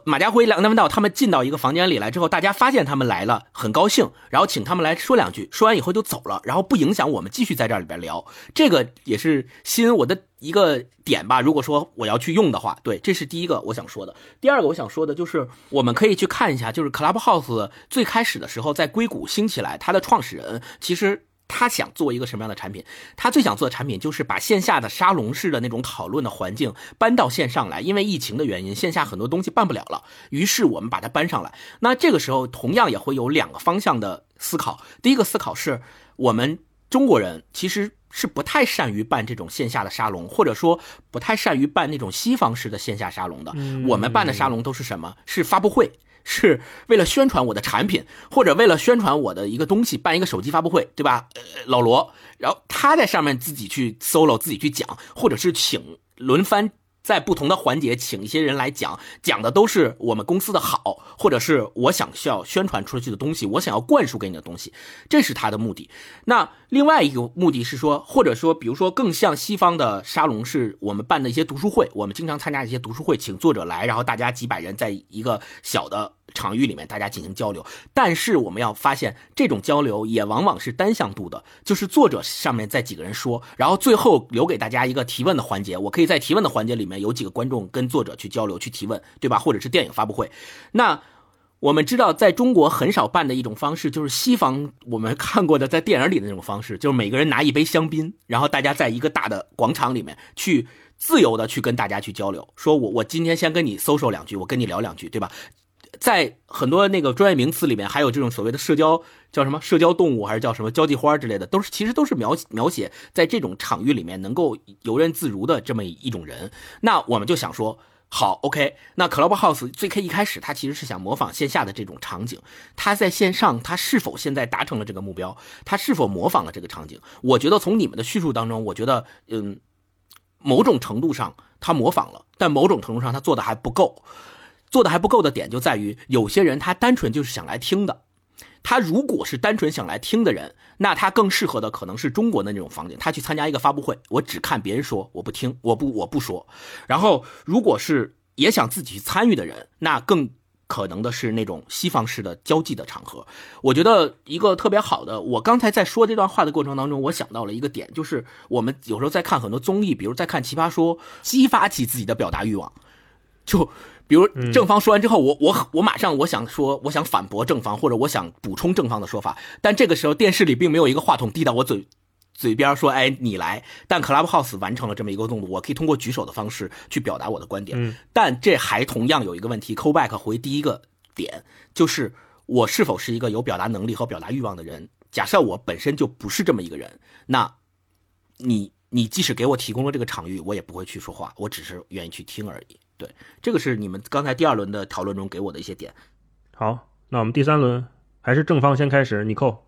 Speaker 3: 马家辉、梁文道他们进到一个房间里来之后，大家发现他们来了，很高兴，然后请他们来说两句，说完以后就走了，然后不影响我们继续在这里边聊。这个也是吸引我的一个点吧。如果说我要去用的话，对，这是第一个我想说的。第二个我想说的就是，我们可以去看一下，就是 Clubhouse 最开始的时候在硅谷兴起来，它的创始人其实。他想做一个什么样的产品？他最想做的产品就是把线下的沙龙式的那种讨论的环境搬到线上来。因为疫情的原因，线下很多东西办不了了，于是我们把它搬上来。那这个时候同样也会有两个方向的思考。第一个思考是我们中国人其实是不太善于办这种线下的沙龙，或者说不太善于办那种西方式的线下沙龙的。我们办的沙龙都是什么？是发布会。是为了宣传我的产品，或者为了宣传我的一个东西，办一个手机发布会，对吧？呃，老罗，然后他在上面自己去 solo，自己去讲，或者是请轮番。在不同的环节，请一些人来讲，讲的都是我们公司的好，或者是我想需要宣传出去的东西，我想要灌输给你的东西，这是他的目的。那另外一个目的是说，或者说，比如说更像西方的沙龙，是我们办的一些读书会，我们经常参加一些读书会，请作者来，然后大家几百人在一个小的。场域里面大家进行交流，但是我们要发现这种交流也往往是单向度的，就是作者上面在几个人说，然后最后留给大家一个提问的环节，我可以在提问的环节里面有几个观众跟作者去交流去提问，对吧？或者是电影发布会。那我们知道在中国很少办的一种方式，就是西方我们看过的在电影里的那种方式，就是每个人拿一杯香槟，然后大家在一个大的广场里面去自由的去跟大家去交流，说我我今天先跟你 social 两句，我跟你聊两句，对吧？在很多那个专业名词里面，还有这种所谓的社交叫什么社交动物，还是叫什么交际花之类的，都是其实都是描描写在这种场域里面能够游刃自如的这么一种人。那我们就想说，好，OK，那 Clubhouse 最开一开始，它其实是想模仿线下的这种场景，它在线上，它是否现在达成了这个目标？它是否模仿了这个场景？我觉得从你们的叙述当中，我觉得，嗯，某种程度上它模仿了，但某种程度上它做的还不够。做的还不够的点就在于，有些人他单纯就是想来听的，他如果是单纯想来听的人，那他更适合的可能是中国的那种房景，他去参加一个发布会，我只看别人说，我不听，我不我不说。然后，如果是也想自己去参与的人，那更可能的是那种西方式的交际的场合。我觉得一个特别好的，我刚才在说这段话的过程当中，我想到了一个点，就是我们有时候在看很多综艺，比如在看《奇葩说》，激发起自己的表达欲望，就。比如正方说完之后，我我我马上我想说，我想反驳正方，或者我想补充正方的说法，但这个时候电视里并没有一个话筒递到我嘴嘴边说，哎，你来。但 Clubhouse 完成了这么一个动作，我可以通过举手的方式去表达我的观点。但这还同样有一个问题，call back 回第一个点，就是我是否是一个有表达能力和表达欲望的人？假设我本身就不是这么一个人，那你你即使给我提供了这个场域，我也不会去说话，我只是愿意去听而已。对，这个是你们刚才第二轮的讨论中给我的一些点。
Speaker 1: 好，那我们第三轮还是正方先开始，你扣。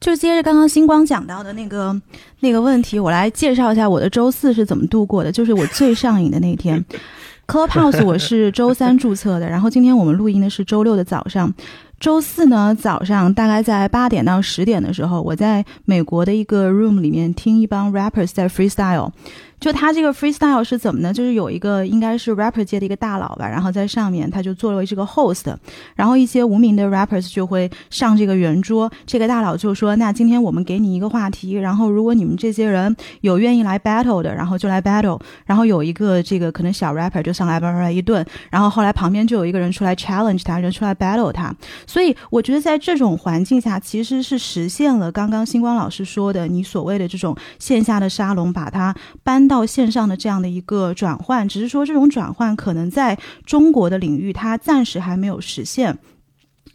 Speaker 4: 就接着刚刚星光讲到的那个那个问题，我来介绍一下我的周四是怎么度过的。就是我最上瘾的那天，Clubhouse 我是周三注册的，然后今天我们录音的是周六的早上。周四呢早上大概在八点到十点的时候，我在美国的一个 room 里面听一帮 rappers 在 freestyle。就他这个 freestyle 是怎么呢？就是有一个应该是 rapper 界的一个大佬吧，然后在上面他就作为这个 host，然后一些无名的 rappers 就会上这个圆桌。这个大佬就说：“那今天我们给你一个话题，然后如果你们这些人有愿意来 battle 的，然后就来 battle。然后有一个这个可能小 rapper 就上来叭叭叭一顿，然后后来旁边就有一个人出来 challenge 他，人出来 battle 他。所以我觉得在这种环境下，其实是实现了刚刚星光老师说的，你所谓的这种线下的沙龙，把它搬到线上的这样的一个转换，只是说这种转换可能在中国的领域，它暂时还没有实现。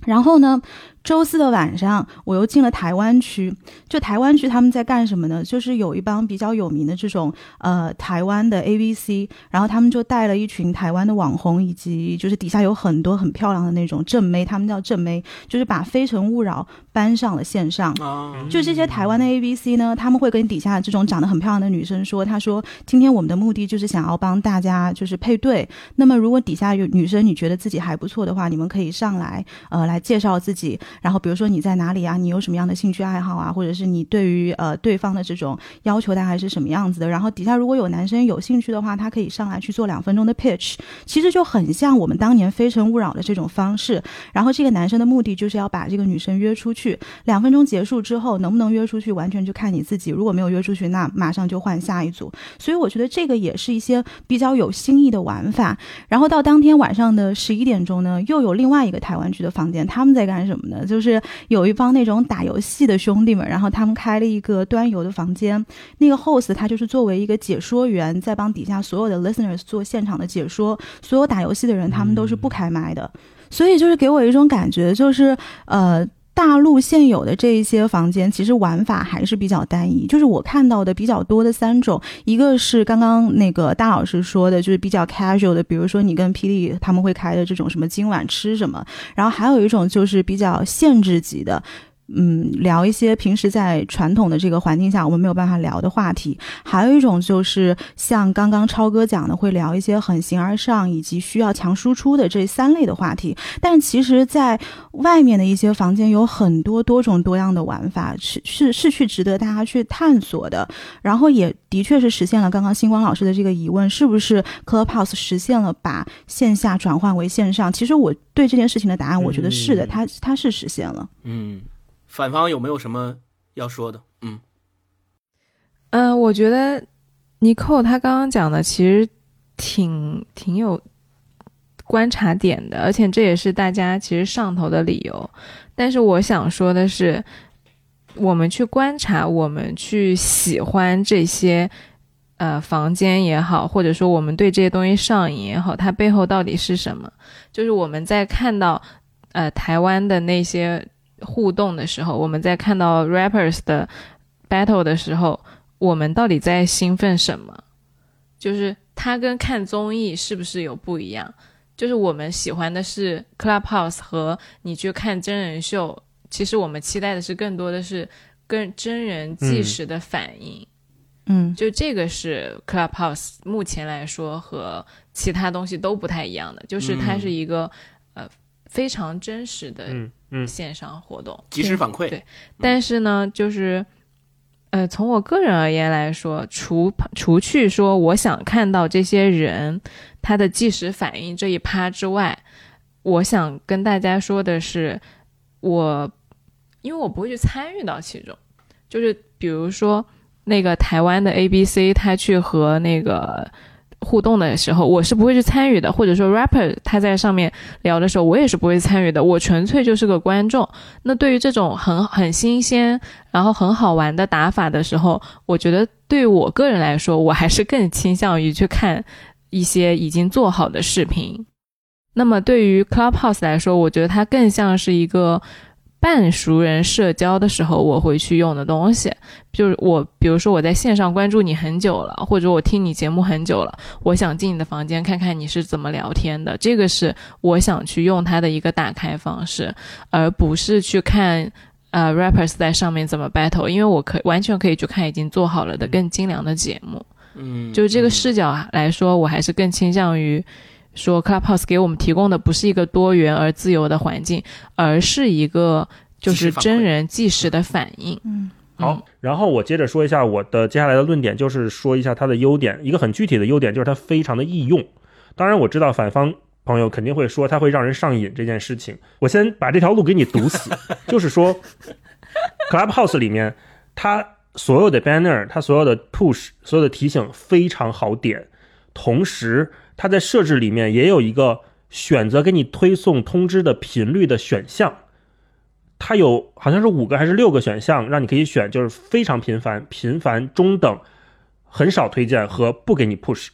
Speaker 4: 然后呢？周四的晚上，我又进了台湾区。就台湾区他们在干什么呢？就是有一帮比较有名的这种呃台湾的 A B C，然后他们就带了一群台湾的网红，以及就是底下有很多很漂亮的那种正妹，他们叫正妹，就是把《非诚勿扰》搬上了线上。就这些台湾的 A B C 呢，他们会跟底下这种长得很漂亮的女生说：“他说今天我们的目的就是想要帮大家就是配对。那么如果底下有女生你觉得自己还不错的话，你们可以上来呃来介绍自己。”然后比如说你在哪里啊？你有什么样的兴趣爱好啊？或者是你对于呃对方的这种要求大概是什么样子的？然后底下如果有男生有兴趣的话，他可以上来去做两分钟的 pitch，其实就很像我们当年《非诚勿扰》的这种方式。然后这个男生的目的就是要把这个女生约出去，两分钟结束之后能不能约出去，完全就看你自己。如果没有约出去，那马上就换下一组。所以我觉得这个也是一些比较有新意的玩法。然后到当天晚上的十一点钟呢，又有另外一个台湾区的房间，他们在干什么呢？就是。有一帮那种打游戏的兄弟们，然后他们开了一个端游的房间。那个 host 他就是作为一个解说员，在帮底下所有的 listeners 做现场的解说。所有打游戏的人，他们都是不开麦的，所以就是给我一种感觉，就是呃。大陆现有的这一些房间，其实玩法还是比较单一。就是我看到的比较多的三种，一个是刚刚那个大老师说的，就是比较 casual 的，比如说你跟霹雳他们会开的这种什么今晚吃什么。然后还有一种就是比较限制级的。嗯，聊一些平时在传统的这个环境下我们没有办法聊的话题。还有一种就是像刚刚超哥讲的，会聊一些很形而上以及需要强输出的这三类的话题。但其实，在外面的一些房间有很多多种多样的玩法，是是是去值得大家去探索的。然后也的确是实现了刚刚星光老师的这个疑问：是不是 Clubhouse 实现了把线下转换为线上？其实我对这件事情的答案，我觉得是的，它它是实现了。
Speaker 3: 嗯。反方有没有什么要说的？嗯，
Speaker 5: 嗯，我觉得尼寇他刚刚讲的其实挺挺有观察点的，而且这也是大家其实上头的理由。但是我想说的是，我们去观察，我们去喜欢这些呃房间也好，或者说我们对这些东西上瘾也好，它背后到底是什么？就是我们在看到呃台湾的那些。互动的时候，我们在看到 rappers 的 battle 的时候，我们到底在兴奋什么？就是它跟看综艺是不是有不一样？就是我们喜欢的是 Clubhouse 和你去看真人秀，其实我们期待的是更多的是跟真人即时的反应。
Speaker 4: 嗯，
Speaker 5: 就这个是 Clubhouse 目前来说和其他东西都不太一样的，就是它是一个呃非常真实的。线上活动。
Speaker 3: 及时反馈。
Speaker 5: 对，但是呢，就是呃，从我个人而言来说，除除去说我想看到这些人他的即时反应这一趴之外，我想跟大家说的是，我因为我不会去参与到其中，就是比如说那个台湾的 A B C，他去和那个。互动的时候，我是不会去参与的，或者说 rapper 他在上面聊的时候，我也是不会参与的，我纯粹就是个观众。那对于这种很很新鲜，然后很好玩的打法的时候，我觉得对我个人来说，我还是更倾向于去看一些已经做好的视频。那么对于 Clubhouse 来说，我觉得它更像是一个。半熟人社交的时候，我会去用的东西，就是我，比如说我在线上关注你很久了，或者我听你节目很久了，我想进你的房间看看你是怎么聊天的，这个是我想去用它的一个打开方式，而不是去看呃 rappers 在上面怎么 battle，因为我可完全可以去看已经做好了的更精良的节目，
Speaker 3: 嗯，
Speaker 5: 就这个视角来说，我还是更倾向于。说 Clubhouse 给我们提供的不是一个多元而自由的环境，而是一个就是真人即时的反应。
Speaker 4: 嗯，
Speaker 1: 好，然后我接着说一下我的接下来的论点，就是说一下它的优点。一个很具体的优点就是它非常的易用。当然我知道反方朋友肯定会说它会让人上瘾这件事情。我先把这条路给你堵死，就是说 Clubhouse 里面它所有的 banner，它所有的 push，所有的提醒非常好点，同时。它在设置里面也有一个选择给你推送通知的频率的选项，它有好像是五个还是六个选项，让你可以选，就是非常频繁、频繁、中等、很少推荐和不给你 push。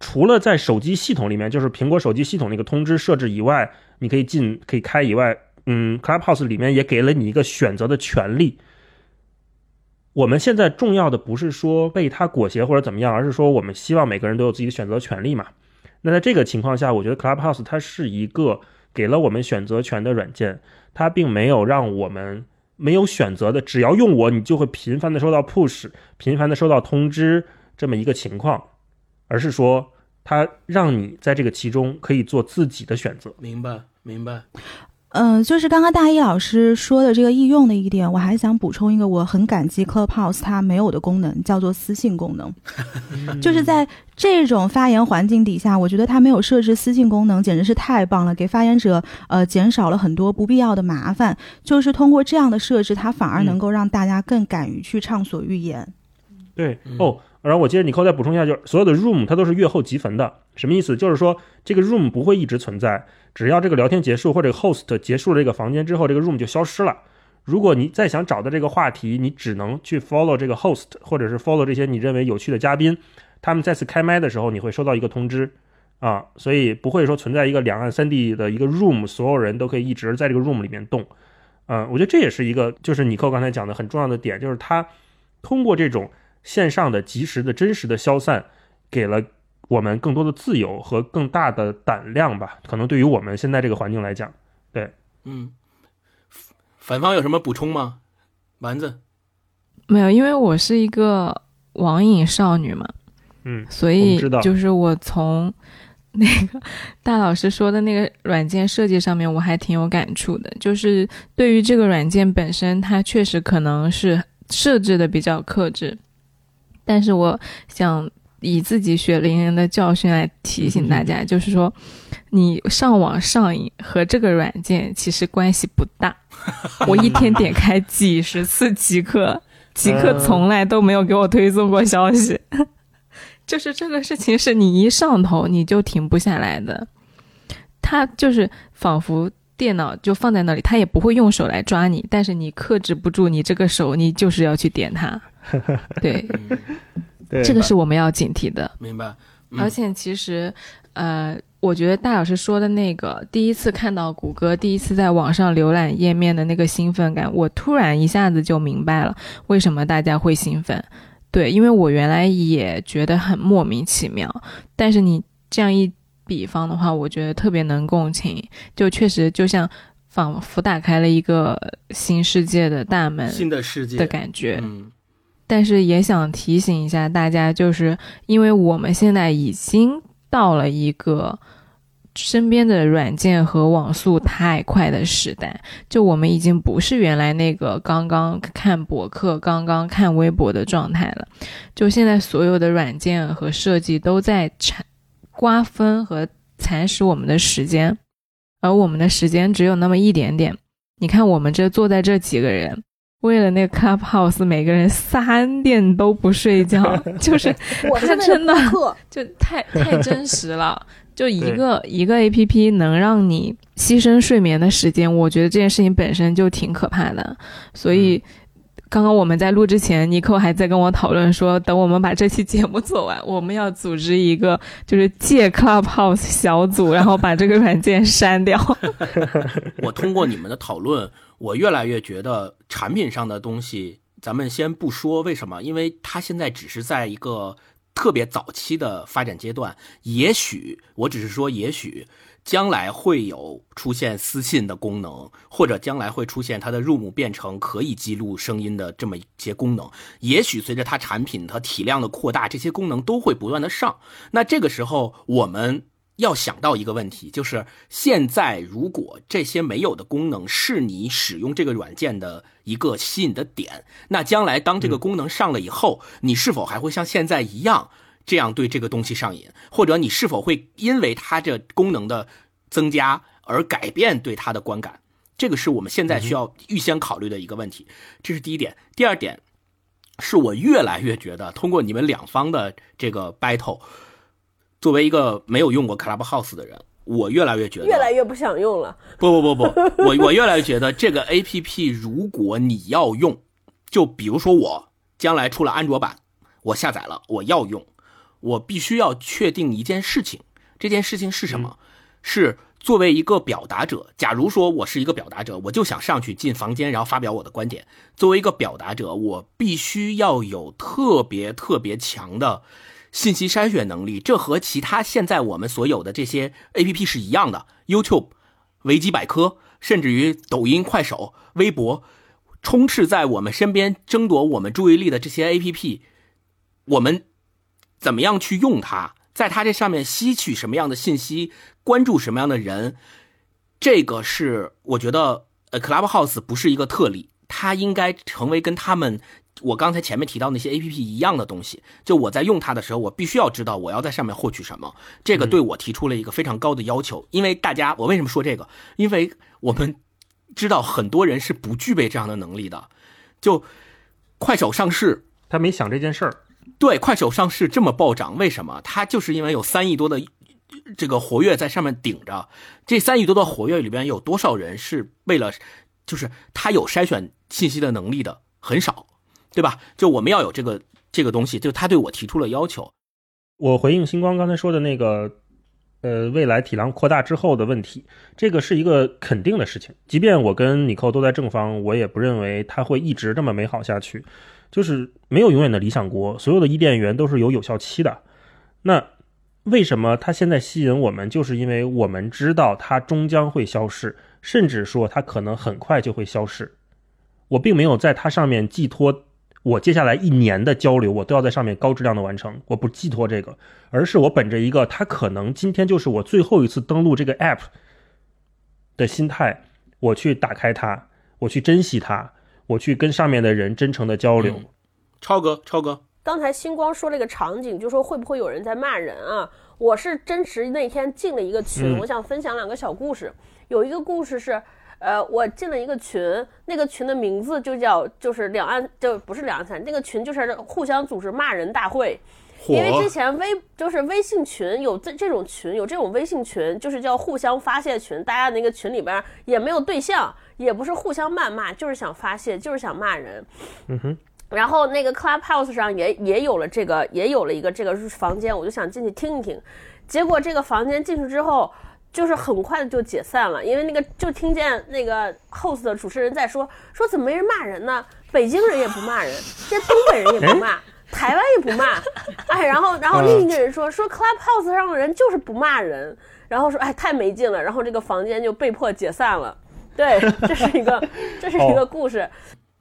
Speaker 1: 除了在手机系统里面，就是苹果手机系统那个通知设置以外，你可以进可以开以外，嗯，Clubhouse 里面也给了你一个选择的权利。我们现在重要的不是说被它裹挟或者怎么样，而是说我们希望每个人都有自己的选择权利嘛。那在这个情况下，我觉得 Clubhouse 它是一个给了我们选择权的软件，它并没有让我们没有选择的，只要用我，你就会频繁的收到 push，频繁的收到通知这么一个情况。而是说，它让你在这个其中可以做自己的选择。
Speaker 3: 明白，明白。
Speaker 4: 嗯，就是刚刚大一老师说的这个易用的一点，我还想补充一个，我很感激 Clubhouse 它没有的功能，叫做私信功能。就是在这种发言环境底下，我觉得它没有设置私信功能，简直是太棒了，给发言者呃减少了很多不必要的麻烦。就是通过这样的设置，它反而能够让大家更敢于去畅所欲言。
Speaker 1: 对哦。然后我接着你扣再补充一下，就是所有的 room 它都是阅后即焚的，什么意思？就是说这个 room 不会一直存在，只要这个聊天结束或者 host 结束这个房间之后，这个 room 就消失了。如果你再想找到这个话题，你只能去 follow 这个 host，或者是 follow 这些你认为有趣的嘉宾，他们再次开麦的时候，你会收到一个通知啊，所以不会说存在一个两岸三地的一个 room，所有人都可以一直在这个 room 里面动。嗯，我觉得这也是一个，就是你扣刚才讲的很重要的点，就是他通过这种。线上的及时的真实的消散，给了我们更多的自由和更大的胆量吧。可能对于我们现在这个环境来讲，对，
Speaker 3: 嗯，反方有什么补充吗？丸子，
Speaker 5: 没有，因为我是一个网瘾少女嘛，
Speaker 1: 嗯，
Speaker 5: 所以就是我从那个 大老师说的那个软件设计上面，我还挺有感触的。就是对于这个软件本身，它确实可能是设置的比较克制。但是我想以自己血淋淋的教训来提醒大家，就是说，你上网上瘾和这个软件其实关系不大。我一天点开几十次极客，极客从来都没有给我推送过消息。就是这个事情是你一上头你就停不下来的，它就是仿佛电脑就放在那里，它也不会用手来抓你，但是你克制不住你这个手，你就是要去点它。对，这个是我们要警惕的。
Speaker 3: 明白。
Speaker 5: 而且其实，呃，我觉得大老师说的那个第一次看到谷歌，第一次在网上浏览页面的那个兴奋感，我突然一下子就明白了为什么大家会兴奋。对，因为我原来也觉得很莫名其妙。但是你这样一比方的话，我觉得特别能共情。就确实就像仿佛打开了一个新世界的大门，
Speaker 3: 新的世界
Speaker 5: 的感觉。嗯。但是也想提醒一下大家，就是因为我们现在已经到了一个身边的软件和网速太快的时代，就我们已经不是原来那个刚刚看博客、刚刚看微博的状态了。就现在所有的软件和设计都在产瓜分和蚕食我们的时间，而我们的时间只有那么一点点。你看，我们这坐在这几个人。为了那个 Clubhouse，每个人三点都不睡觉，就是他真的 就太太真实了。就一个一个 APP 能让你牺牲睡眠的时间，我觉得这件事情本身就挺可怕的。所以。刚刚我们在录之前，尼克还在跟我讨论说，等我们把这期节目做完，我们要组织一个就是借 Clubhouse 小组，然后把这个软件删掉。
Speaker 3: 我通过你们的讨论，我越来越觉得产品上的东西，咱们先不说为什么，因为它现在只是在一个特别早期的发展阶段。也许我只是说，也许。将来会有出现私信的功能，或者将来会出现它的 room 变成可以记录声音的这么一些功能。也许随着它产品它体量的扩大，这些功能都会不断的上。那这个时候我们要想到一个问题，就是现在如果这些没有的功能是你使用这个软件的一个吸引的点，那将来当这个功能上了以后，你是否还会像现在一样？这样对这个东西上瘾，或者你是否会因为它这功能的增加而改变对它的观感？这个是我们现在需要预先考虑的一个问题。这是第一点。第二点，是我越来越觉得，通过你们两方的这个 battle，作为一个没有用过 Clubhouse 的人，我越来越觉得，
Speaker 2: 越来越不想用了。
Speaker 3: 不不不不，我 我越来越觉得这个 A P P 如果你要用，就比如说我将来出了安卓版，我下载了，我要用，我必须要确定一件事情，这件事情是什么？是作为一个表达者，假如说我是一个表达者，我就想上去进房间，然后发表我的观点。作为一个表达者，我必须要有特别特别强的信息筛选能力，这和其他现在我们所有的这些 A P P 是一样的，YouTube。维基百科，甚至于抖音、快手、微博，充斥在我们身边，争夺我们注意力的这些 APP，我们怎么样去用它？在它这上面吸取什么样的信息？关注什么样的人？这个是我觉得，呃，Clubhouse 不是一个特例，它应该成为跟他们我刚才前面提到那些 APP 一样的东西。就我在用它的时候，我必须要知道我要在上面获取什么。这个对我提出了一个非常高的要求，因为大家，我为什么说这个？因为我们知道很多人是不具备这样的能力的。就快手上市，
Speaker 1: 他没想这件事儿。
Speaker 3: 对，快手上市这么暴涨，为什么？它就是因为有三亿多的这个活跃在上面顶着。这三亿多的活跃里边，有多少人是为了，就是他有筛选信息的能力的很少，对吧？就我们要有这个这个东西，就他对我提出了要求。
Speaker 1: 我回应星光刚才说的那个，呃，未来体量扩大之后的问题，这个是一个肯定的事情。即便我跟尼寇都在正方，我也不认为它会一直这么美好下去。就是没有永远的理想国，所有的伊甸园都是有有效期的。那为什么它现在吸引我们？就是因为我们知道它终将会消逝，甚至说它可能很快就会消逝。我并没有在它上面寄托我接下来一年的交流，我都要在上面高质量的完成。我不寄托这个，而是我本着一个它可能今天就是我最后一次登录这个 app 的心态，我去打开它，我去珍惜它。我去跟上面的人真诚的交流，
Speaker 3: 超哥，超哥，
Speaker 2: 刚才星光说了一个场景，就说会不会有人在骂人啊？我是真实那天进了一个群，我想分享两个小故事。有一个故事是，呃，我进了一个群，那个群的名字就叫就是两岸，就不是两岸三，那个群就是互相组织骂人大会。因为之前微就是微信群有这这种群，有这种微信群，就是叫互相发泄群，大家那个群里边也没有对象。也不是互相谩骂，就是想发泄，就是想骂人。
Speaker 1: 嗯哼。
Speaker 2: 然后那个 Clubhouse 上也也有了这个，也有了一个这个房间，我就想进去听一听。结果这个房间进去之后，就是很快的就解散了，因为那个就听见那个 host 的主持人在说说怎么没人骂人呢？北京人也不骂人，这东北人也不骂，台湾也不骂。哎，然后然后另一个人说说 Clubhouse 上的人就是不骂人，然后说哎太没劲了，然后这个房间就被迫解散了。对，这是一个，这是一个故事。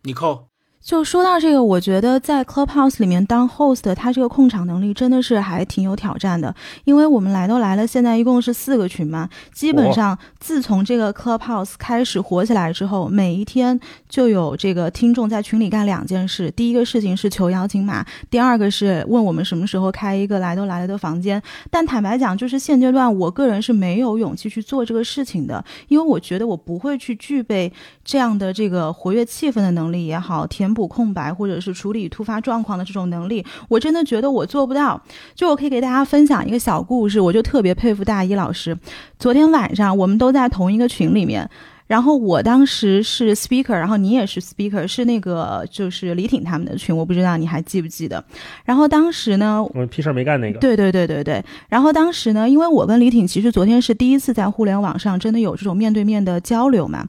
Speaker 3: 你扣。
Speaker 4: 就说到这个，我觉得在 Clubhouse 里面当 host，他这个控场能力真的是还挺有挑战的。因为我们来都来了，现在一共是四个群嘛，基本上自从这个 Clubhouse 开始火起来之后，每一天就有这个听众在群里干两件事：第一个事情是求邀请码，第二个是问我们什么时候开一个来都来了的房间。但坦白讲，就是现阶段我个人是没有勇气去做这个事情的，因为我觉得我不会去具备这样的这个活跃气氛的能力也好，填。补空白或者是处理突发状况的这种能力，我真的觉得我做不到。就我可以给大家分享一个小故事，我就特别佩服大一老师。昨天晚上我们都在同一个群里面。然后我当时是 speaker，然后你也是 speaker，是那个就是李挺他们的群，我不知道你还记不记得。然后当时呢，
Speaker 1: 我屁事儿没干那个。
Speaker 4: 对对对对对。然后当时呢，因为我跟李挺其实昨天是第一次在互联网上真的有这种面对面的交流嘛。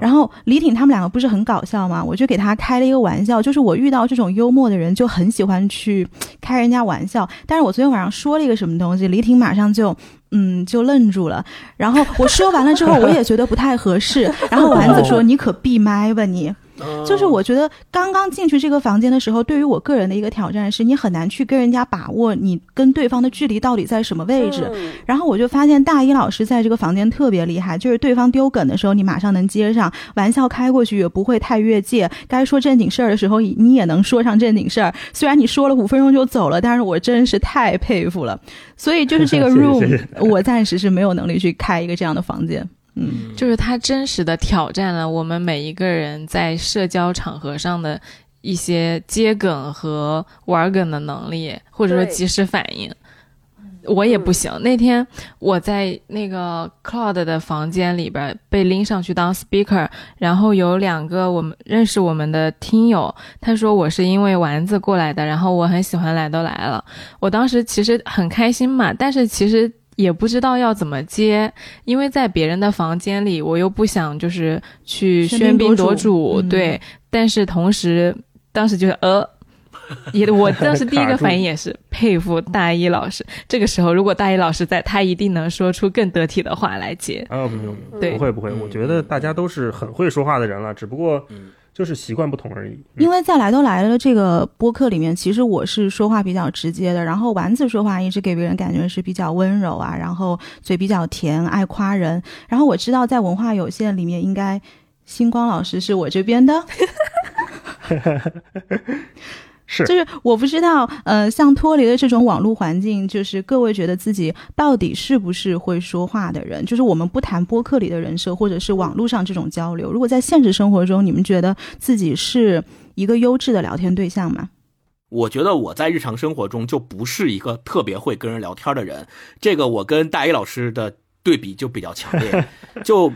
Speaker 4: 然后李挺他们两个不是很搞笑吗？我就给他开了一个玩笑，就是我遇到这种幽默的人就很喜欢去开人家玩笑。但是我昨天晚上说了一个什么东西，李挺马上就。嗯，就愣住了。然后我说完了之后，我也觉得不太合适。然后丸子说：“ 你可闭麦吧你。”就是我觉得刚刚进去这个房间的时候，对于我个人的一个挑战是，你很难去跟人家把握你跟对方的距离到底在什么位置。然后我就发现大一老师在这个房间特别厉害，就是对方丢梗的时候，你马上能接上，玩笑开过去也不会太越界。该说正经事儿的时候，你也能说上正经事儿。虽然你说了五分钟就走了，但是我真是太佩服了。所以就是这个 room，我暂时是没有能力去开一个这样的房间。嗯，
Speaker 5: 就是他真实的挑战了我们每一个人在社交场合上的一些接梗和玩梗的能力，或者说及时反应。我也不行。那天我在那个 Cloud 的房间里边被拎上去当 speaker，然后有两个我们认识我们的听友，他说我是因为丸子过来的，然后我很喜欢来都来了。我当时其实很开心嘛，但是其实也不知道要怎么接，因为在别人的房间里，我又不想就是去
Speaker 4: 喧
Speaker 5: 喧宾
Speaker 4: 宾夺主
Speaker 5: 夺主，
Speaker 4: 嗯
Speaker 5: 对。但是同时，当时就是呃。也，我当时第一个反应也是佩服大一老师。这个时候，如果大一老师在，他一定能说出更得体的话来接。
Speaker 1: 啊，不用，
Speaker 5: 对
Speaker 1: 不会不会，我觉得大家都是很会说话的人了，只不过
Speaker 3: 嗯
Speaker 1: 就是习惯不同而已。
Speaker 4: 因为在来都来了这个播客里面，其实我是说话比较直接的，然后丸子说话一直给别人感觉是比较温柔啊，然后嘴比较甜，爱夸人。然后我知道在文化有限里面，应该星光老师是我这边的，
Speaker 1: 是
Speaker 4: 就是我不知道，呃，像脱离了这种网络环境，就是各位觉得自己到底是不是会说话的人？就是我们不谈播客里的人设，或者是网络上这种交流，如果在现实生活中，你们觉得自己是一个优质的聊天对象吗？
Speaker 3: 我觉得我在日常生活中就不是一个特别会跟人聊天的人，这个我跟大一老师的对比就比较强烈。就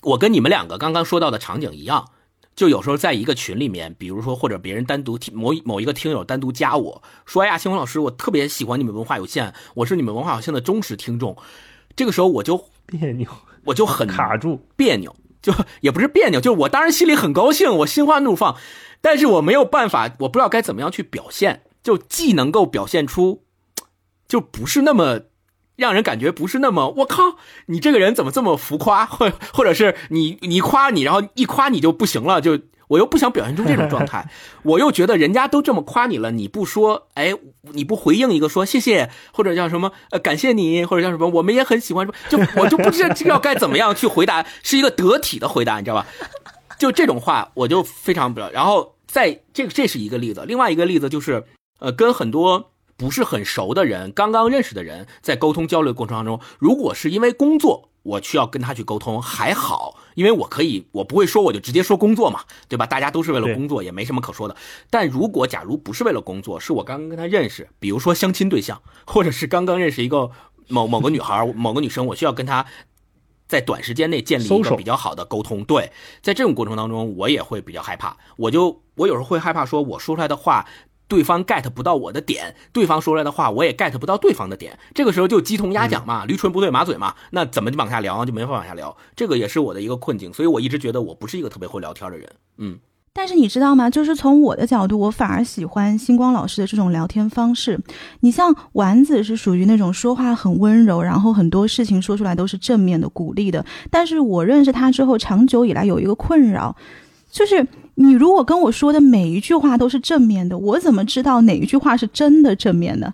Speaker 3: 我跟你们两个刚刚说到的场景一样，就有时候在一个群里面，比如说或者别人单独听某某一个听友单独加我说：“哎呀，星光老师，我特别喜欢你们文化有限，我是你们文化有限的忠实听众。”这个时候我就
Speaker 1: 别扭，
Speaker 3: 我就很
Speaker 1: 卡住。
Speaker 3: 别扭，就也不是别扭，就是我当然心里很高兴，我心花怒放，但是我没有办法，我不知道该怎么样去表现，就既能够表现出，就不是那么让人感觉不是那么我靠，你这个人怎么这么浮夸，或或者是你你夸你，然后一夸你就不行了，就我又不想表现出这种状态，我又觉得人家都这么夸你了，你不说，哎，你不回应一个说谢谢，或者叫什么呃感谢你，或者叫什么我们也很喜欢，就 我就不知道该怎么样去回答，是一个得体的回答，你知道吧？就这种话我就非常不了。然后在这个这是一个例子，另外一个例子就是呃跟很多。不是很熟的人，刚刚认识的人，在沟通交流过程当中，如果是因为工作，我需要跟他去沟通，还好，因为我可以，我不会说我就直接说工作嘛，对吧？大家都是为了工作，也没什么可说的。但如果假如不是为了工作，是我刚刚跟他认识，比如说相亲对象，或者是刚刚认识一个某某个女孩、某个女生，我需要跟她在短时间内建立一个比较好的沟通。对，在这种过程当中，我也会比较害怕，我就我有时候会害怕说，我说出来的话。对方 get 不到我的点，对方说出来的话我也 get 不到对方的点，这个时候就鸡同鸭讲嘛，驴唇不对马嘴嘛，那怎么就往下聊就没法往下聊，这个也是我的一个困境，所以我一直觉得我不是一个特别会聊天的人，嗯，
Speaker 4: 但是你知道吗？就是从我的角度，我反而喜欢星光老师的这种聊天方式。你像丸子是属于那种说话很温柔，然后很多事情说出来都是正面的、鼓励的。但是我认识他之后，长久以来有一个困扰，就是你如果跟我说的每一句话都是正面的，我怎么知道哪一句话是真的正面的？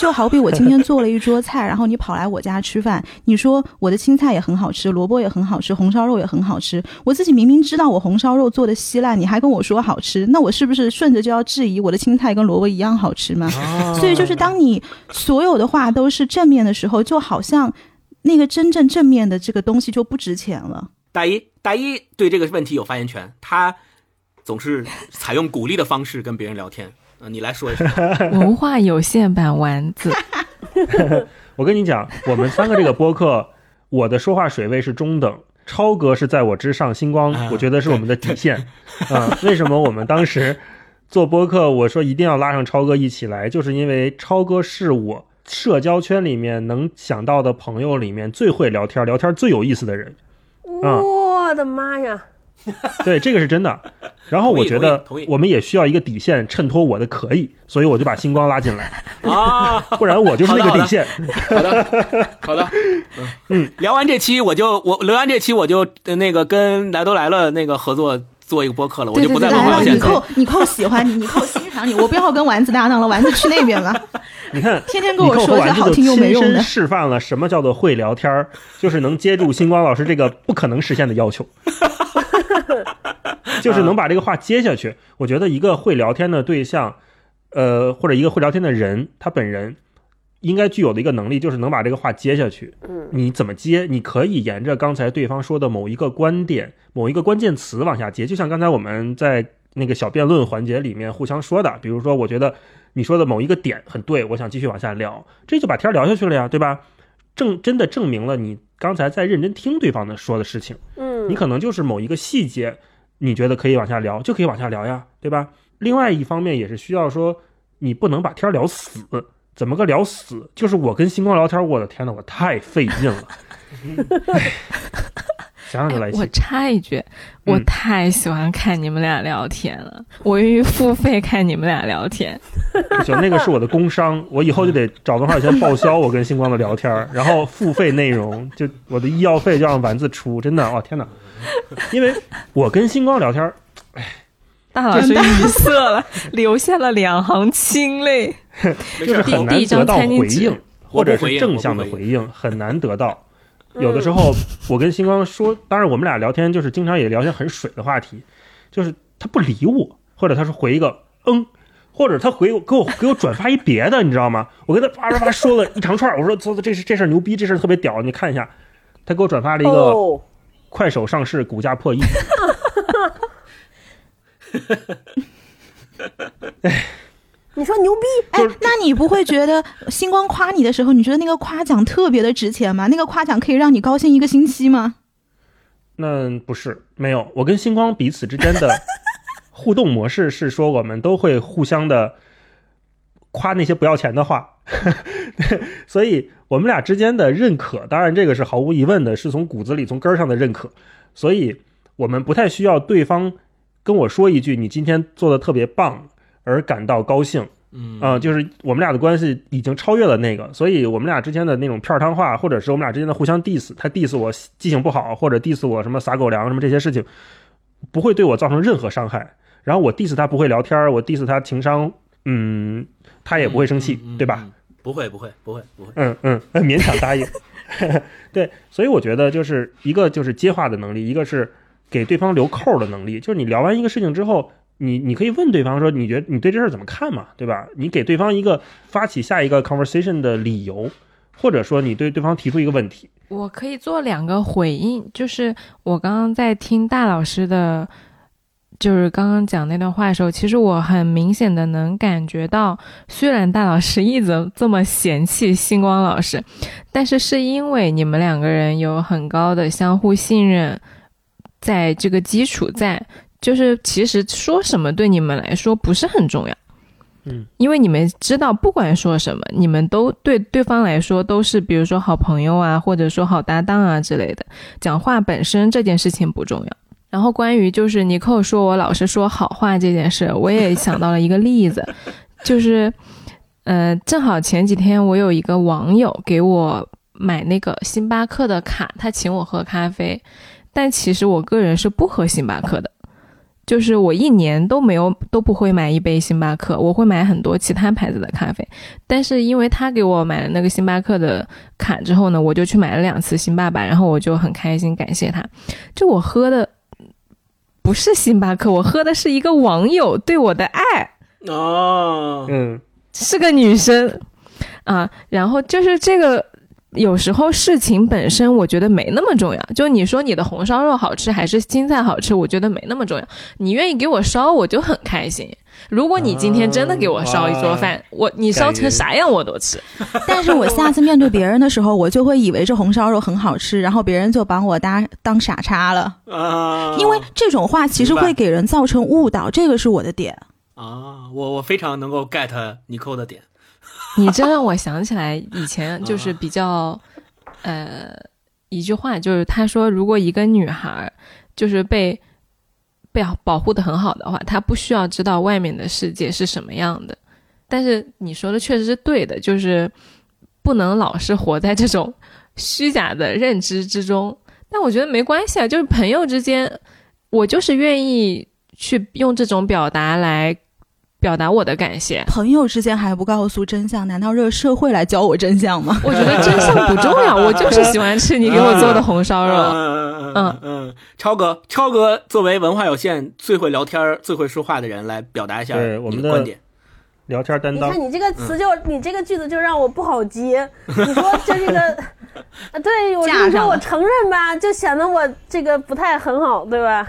Speaker 4: 就好比我今天做了一桌菜，然后你跑来我家吃饭，你说我的青菜也很好吃，萝卜也很好吃，红烧肉也很好吃，我自己明明知道我红烧肉做的稀烂，你还跟我说好吃，那我是不是顺着就要质疑我的青菜跟萝卜一样好吃吗？所以就是当你所有的话都是正面的时候，就好像那个真正正面的这个东西就不值钱了。
Speaker 3: 大一大一对这个问题有发言权，他总是采用鼓励的方式跟别人聊天，呃，你来说一下，
Speaker 5: 文化有限版丸子，
Speaker 1: 我跟你讲，我们三个这个播客，我的说话水位是中等，超哥是在我之上，星光
Speaker 3: 啊
Speaker 1: 我觉得是我们的底线。啊、为什么我们当时做播客，我说一定要拉上超哥一起来，就是因为超哥是我社交圈里面能想到的朋友里面最会聊天、聊天最有意思的人。嗯。
Speaker 2: 我的妈呀！
Speaker 1: 对，这个是真的。然后我觉得我们也需要一个底线衬托我的可以，所以我就把星光拉进来，
Speaker 3: 啊，
Speaker 1: 不然我就是那个底线。
Speaker 3: 好的，好的，嗯。嗯，聊完这期我就我聊完这期我就呃那个跟来都来了那个合作做一个播客了，我就不在
Speaker 5: 对对对
Speaker 4: 来了，你扣 你扣喜欢你，你扣欣赏你，我不要跟丸子搭档了，丸子去那边了，
Speaker 1: 你看，
Speaker 4: 天天跟我说这好听又没用的。
Speaker 1: 示范了什么叫做会聊天儿，就是能接住星光老师这个不可能实现的要求，就是能把这个话接下去。我觉得一个会聊天的对象，呃，或者一个会聊天的人，他本人应该具有的一个能力，就是能把这个话接下去。
Speaker 2: 嗯，
Speaker 1: 你怎么接？你可以沿着刚才对方说的某一个观点、某一个关键词往下接，就像刚才我们在那个小辩论环节里面互相说的，比如说，我觉得你说的某一个点很对，我想继续往下聊，这就把天儿聊下去了呀，对吧？证真的证明了你刚才在认真听对方的说的事情，
Speaker 2: 嗯，
Speaker 1: 你可能就是某一个细节，你觉得可以往下聊，就可以往下聊呀，对吧？另外一方面也是需要说，你不能把天儿聊死。怎么个聊死？就是我跟星光聊天，我的天呐，我太费劲了。哎想想就来
Speaker 5: 哎，
Speaker 1: 气
Speaker 5: 我。插一句，我
Speaker 1: 嗯
Speaker 5: 太喜欢看你们俩聊天了，我愿意付费看你们俩聊天。
Speaker 1: 不行，那个是我的工伤，我以后就得找多少钱报销我跟星光的聊天儿，然后付费内容，就我的医药费就让丸子出，真的，哦天哪！因为我跟星光聊天儿，
Speaker 5: 大老师语塞了，流下了两行清泪。
Speaker 1: 就是很难得到回应，或者是正向的
Speaker 3: 回
Speaker 1: 回应，很难得到。
Speaker 2: 嗯
Speaker 1: 有的时候，我跟星光说，当然我们俩聊天就是经常也聊些很水的话题，就是他不理我，或者他说回一个嗯，或者他回我给我给我转发一别的，你知道吗？我跟他啪啪啪说了一长串，我说这这是这事儿牛逼，这事儿特别屌，你看一下，他给我转发了一个
Speaker 2: 哦，
Speaker 1: 快手上市股价破亿，
Speaker 2: 你说牛逼，
Speaker 4: 哎，那你不会觉得 星光夸你的时候，你觉得那个夸奖特别的值钱吗？那个夸奖可以让你高兴一个星期吗？
Speaker 1: 那不是没有，我跟星光彼此之间的互动模式是说，我们都会互相的夸那些不要钱的话，对，所以我们俩之间的认可，当然这个是毫无疑问的，是从骨子里、从根儿上的认可，所以我们不太需要对方跟我说一句“你今天做的特别棒”而感到高兴。
Speaker 3: 嗯
Speaker 1: 啊、就是我们俩的关系已经超越了那个，所以我们俩之间的那种片儿汤话，或者是我们俩之间的互相 diss，他 diss 我记性不好，或者 diss 我什么撒狗粮什么这些事情，不会对我造成任何伤害。然后我 diss 他不会聊天儿，我 diss 他情商，嗯，他也不会生气，对吧？
Speaker 3: 嗯不会，不会，不会，不会。
Speaker 1: 嗯嗯，呃勉强答应。对，所以我觉得就是一个就是接话的能力，一个是给对方留扣儿的能力。就是你聊完一个事情之后，你你可以问对方说，你觉得你对这事儿怎么看嘛，对吧？你给对方一个发起下一个 conversation 的理由，或者说你对对方提出一个问题。
Speaker 5: 我可以做两个回应，就是我刚刚在听大老师的，就是刚刚讲那段话的时候，其实我很明显的能感觉到，虽然大老师一直这么嫌弃星光老师，但是是因为你们两个人有很高的相互信任，在这个基础在，就是其实说什么对你们来说不是很重要。
Speaker 1: 嗯，
Speaker 5: 因为你们知道，不管说什么，你们都对对方来说都是，比如说好朋友啊，或者说好搭档啊之类的。讲话本身这件事情不重要。然后关于就是尼寇说我老是说好话这件事，我也想到了一个例子，就是，呃，正好前几天我有一个网友给我买那个星巴克的卡，他请我喝咖啡，但其实我个人是不喝星巴克的。就是我一年都没有都不会买一杯星巴克，我会买很多其他牌子的咖啡。但是因为他给我买了那个星巴克的卡之后呢，我就去买了两次星爸爸，然后我就很开心，感谢他。就我喝的不是星巴克，我喝的是一个网友对我的爱，
Speaker 3: 哦，
Speaker 1: 嗯，
Speaker 5: 是个女生啊。然后就是这个。有时候事情本身我觉得没那么重要，就你说你的红烧肉好吃还是青菜好吃，我觉得没那么重要。你愿意给我烧，我就很开心。如果你今天真的给我烧一桌饭，我你烧成啥样我都吃。
Speaker 4: 但是我下次面对别人的时候，我就会以为这红烧肉很好吃，然后别人就把我当当傻叉了。
Speaker 3: 啊，
Speaker 4: 因为这种话其实会给人造成误导，这个是我的点。
Speaker 3: 啊，我我非常能够 get 你扣的点。
Speaker 5: 你这让我想起来以前就是比较，呃，一句话就是他说，如果一个女孩就是被被保护的很好的话，她不需要知道外面的世界是什么样的。但是你说的确实是对的，就是不能老是活在这种虚假的认知之中。但我觉得没关系啊，就是朋友之间，我就是愿意去用这种表达来表达我的感谢。
Speaker 4: 朋友之间还不告诉真相，难道这个社会来教我真相吗？
Speaker 5: 我觉得真相不重要，我就是喜欢吃你给我做的红烧肉。
Speaker 3: 嗯嗯嗯，超哥，超哥作为文化有限最会聊天、最会说话的人，来表达一下
Speaker 1: 对我们的
Speaker 3: 观点。
Speaker 1: 聊天担当
Speaker 2: 你看，你这个词就、你这个句子就让我不好接。你说就这个，啊，对我就是
Speaker 4: 架上了
Speaker 2: 说我承认吧，就显得我这个不太很好，对吧？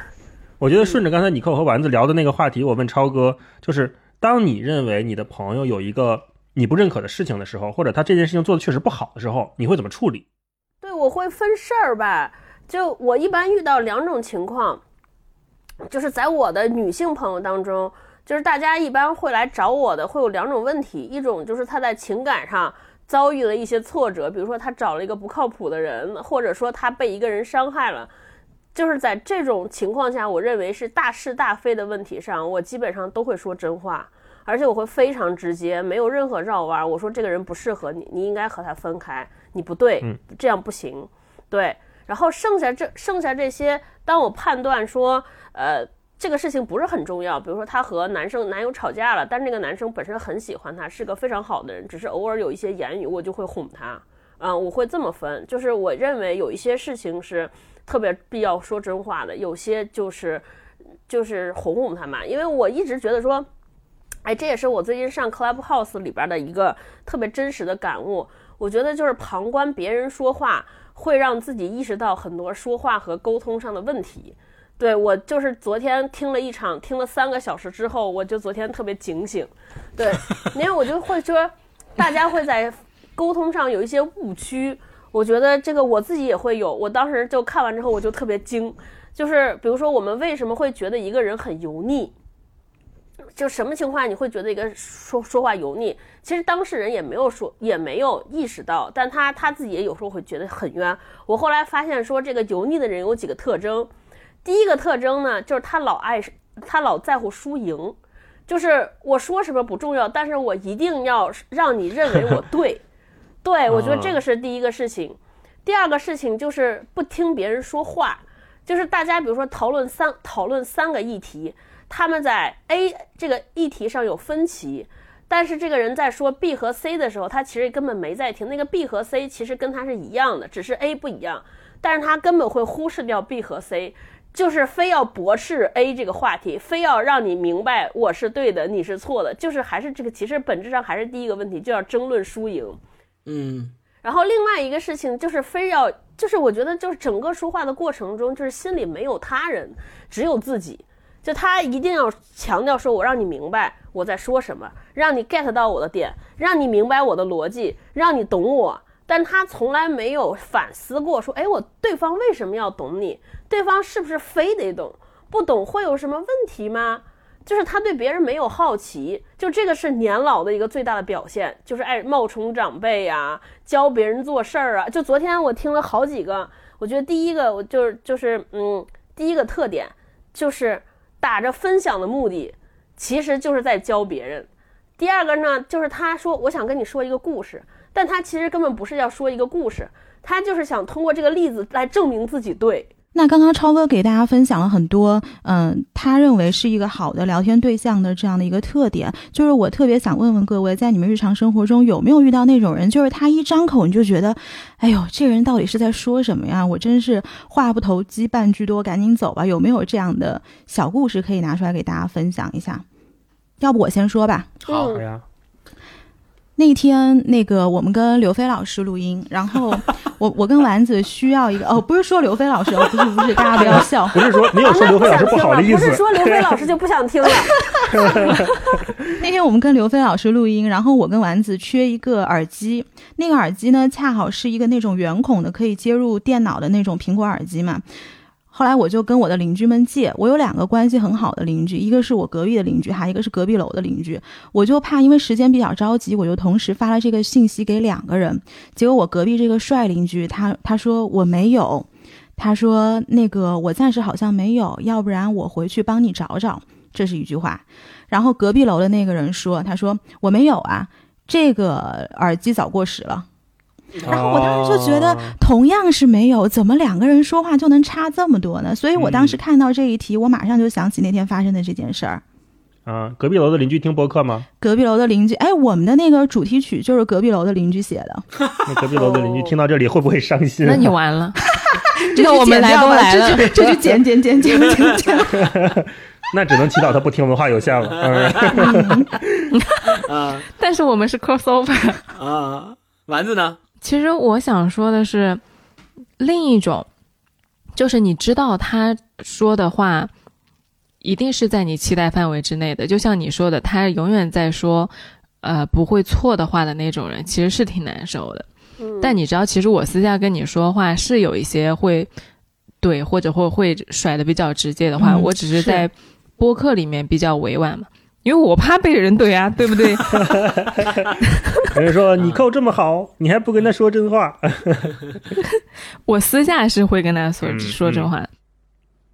Speaker 1: 我觉得顺着刚才尼寇和丸子聊的那个话题，我问超哥，就是当你认为你的朋友有一个你不认可的事情的时候，或者他这件事情做的确实不好的时候，你会怎么处理？
Speaker 2: 对，我会分事儿吧。就我一般遇到两种情况，就是在我的女性朋友当中，就是大家一般会来找我的，会有两种问题，一种就是她在情感上遭遇了一些挫折，比如说她找了一个不靠谱的人，或者说她被一个人伤害了。就是在这种情况下，我认为是大是大非的问题上，我基本上都会说真话，而且我会非常直接，没有任何绕弯。我说这个人不适合你，你应该和他分开，你不对，这样不行。对，然后剩下这剩下这些，当我判断说，呃，这个事情不是很重要，比如说他和男生男友吵架了，但那个男生本身很喜欢他，是个非常好的人，只是偶尔有一些言语，我就会哄他。嗯，我会这么分，就是我认为有一些事情是。特别必要说真话的，有些就是就是哄哄他嘛。因为我一直觉得说，哎，这也是我最近上 Clubhouse 里边的一个特别真实的感悟。我觉得就是旁观别人说话，会让自己意识到很多说话和沟通上的问题。对我就是昨天听了一场，听了三个小时之后，我就昨天特别警醒。对，因为我就会说，大家会在沟通上有一些误区。我觉得这个我自己也会有，我当时就看完之后我就特别惊，就是比如说我们为什么会觉得一个人很油腻，就什么情况你会觉得一个说说话油腻？其实当事人也没有说，也没有意识到，但他他自己也有时候会觉得很冤。我后来发现说这个油腻的人有几个特征，第一个特征呢就是他老爱他老在乎输赢，就是我说什么不重要，但是我一定要让你认为我对。对，我觉得这个是第一个事情，第二个事情就是不听别人说话，就是大家比如说讨论三讨论三个议题，他们在 A 这个议题上有分歧，但是这个人在说 B 和 C 的时候，他其实根本没在听，那个 B 和 C 其实跟他是一样的，只是 A 不一样，但是他根本会忽视掉 B 和 C，就是非要驳斥 A 这个话题，非要让你明白我是对的，你是错的，就是还是这个其实本质上还是第一个问题，就要争论输赢。
Speaker 3: 嗯，
Speaker 2: 然后另外一个事情就是非要，就是我觉得就是整个说话的过程中，就是心里没有他人，只有自己。就他一定要强调说，我让你明白我在说什么，让你 get 到我的点，让你明白我的逻辑，让你懂我。但他从来没有反思过，说，哎，我对方为什么要懂你？对方是不是非得懂？不懂会有什么问题吗？就是他对别人没有好奇，就这个是年老的一个最大的表现，就是爱冒充长辈呀，教别人做事儿啊。就昨天我听了好几个，我觉得第一个我就是就是嗯，第一个特点就是打着分享的目的，其实就是在教别人。第二个呢，就是他说我想跟你说一个故事，但他其实根本不是要说一个故事，他就是想通过这个例子来证明自己对。
Speaker 4: 那刚刚超哥给大家分享了很多，嗯，他认为是一个好的聊天对象的这样的一个特点，就是我特别想问问各位，在你们日常生活中有没有遇到那种人，就是他一张口你就觉得，哎呦，这人到底是在说什么呀？我真是话不投机半句多，赶紧走吧。有没有这样的小故事可以拿出来给大家分享一下？要不我先说吧。
Speaker 3: 好
Speaker 1: 呀。
Speaker 4: 那天那个我们跟刘飞老师录音，然后 我我跟丸子需要一个哦，不是说刘飞老师哦，不是不是，大家不要笑，
Speaker 1: 不是说没有说刘飞老师不好的意思，
Speaker 2: 不是说刘飞老师就不想听了。
Speaker 4: 那天我们跟刘飞老师录音，然后我跟丸子缺一个耳机，那个耳机呢恰好是一个那种圆孔的，可以接入电脑的那种苹果耳机嘛。后来我就跟我的邻居们借，我有两个关系很好的邻居，一个是我隔壁的邻居，还一个是隔壁楼的邻居。我就怕因为时间比较着急，我就同时发了这个信息给两个人。结果我隔壁这个帅邻居，他他说我没有，他说那个我暂时好像没有，要不然我回去帮你找找。这是一句话。然后隔壁楼的那个人说，他说我没有啊，这个耳机早过时了。然后我当时就觉得，同样是没有，怎么两个人说话就能差这么多呢？所以我当时看到这一题，我马上就想起那天发生的这件事儿。
Speaker 1: 啊，隔壁楼的邻居听播客吗？
Speaker 4: 隔壁楼的邻居，哎，我们的那个主题曲就是隔壁楼的邻居写的。
Speaker 1: 那隔壁楼的邻居听到这里会不会伤心？
Speaker 5: 那你完了，
Speaker 4: 这
Speaker 5: 我们 来都来了，
Speaker 4: 这就剪剪剪剪剪剪。
Speaker 1: 那只能祈祷他不听文化有限了。
Speaker 3: 啊，
Speaker 5: 但是我们是 crossover
Speaker 3: 啊，丸子呢？
Speaker 5: 其实我想说的是，另一种，就是你知道他说的话一定是在你期待范围之内的。就像你说的，他永远在说，呃，不会错的话的那种人，其实是挺难受的。
Speaker 2: 嗯，
Speaker 5: 但你知道，其实我私下跟你说话是有一些会怼或者会会甩的比较直接的话，
Speaker 4: 嗯
Speaker 5: 我只是
Speaker 4: 是
Speaker 5: 在播客里面比较委婉嘛，因为我怕被人怼啊，对不对？
Speaker 1: 有 人说你扣这么好，你还不跟他说真话？
Speaker 5: 我私下是会跟他说、
Speaker 1: 嗯
Speaker 5: 说真话。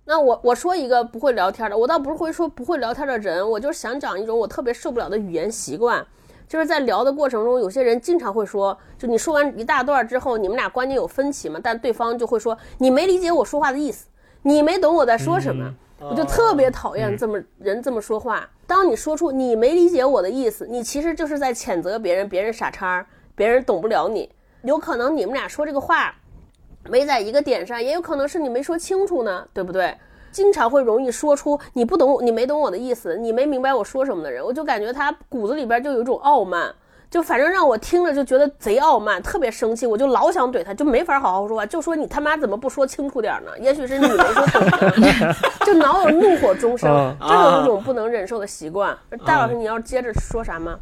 Speaker 2: 那我我说一个不会聊天的，我倒不是会说不会聊天的人，我就是想讲一种我特别受不了的语言习惯，就是在聊的过程中，有些人经常会说，就你说完一大段之后，你们俩观点有分歧嘛，但对方就会说你没理解我说话的意思，你没懂我在说什么。我就特别讨厌这么人这么说话。当你说出你没理解我的意思，你其实就是在谴责别人，别人傻叉，别人懂不了你。有可能你们俩说这个话没在一个点上，也有可能是你没说清楚呢，对不对？经常会容易说出你不懂，你没懂我的意思，你没明白我说什么的人，我就感觉他骨子里边就有一种傲慢，就反正让我听着就觉得贼傲慢，特别生气，我就老想怼他，就没法好好说话，就说你他妈怎么不说清楚点呢？也许是你没说懂呢，就老有怒火中生，
Speaker 1: 啊
Speaker 2: 这有一种不能忍受的习惯。戴老师，你要接着说啥吗？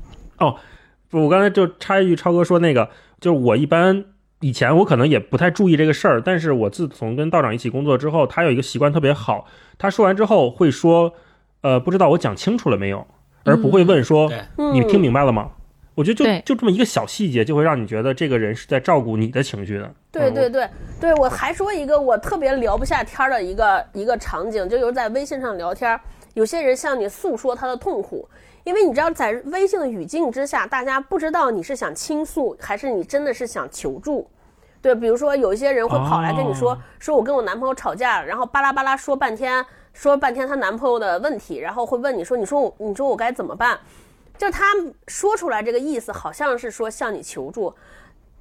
Speaker 1: 不，我刚才就插一句，超哥说那个，就是我一般以前我可能也不太注意这个事儿，但是我自从跟道长一起工作之后，他有一个习惯特别好，他说完之后会说，呃，不知道我讲清楚了没有，而不会问说、
Speaker 2: 嗯，
Speaker 1: 你听明白了吗？我觉得就就这么一个小细节，就会让你觉得这个人是在照顾你的情绪的。嗯
Speaker 2: 对对对对，我还说一个我特别聊不下天儿的一个一个场景，就有在微信上聊天儿，有些人向你诉说他的痛苦，因为你知道在微信的语境之下，大家不知道你是想倾诉还是你真的是想求助。对，比如说有一些人会跑来跟你说，
Speaker 1: 哦
Speaker 2: 说我跟我男朋友吵架，然后巴拉巴拉说半天，说半天她男朋友的问题，然后会问你说，你说我，你说我该怎么办？就他说出来这个意思，好像是说向你求助，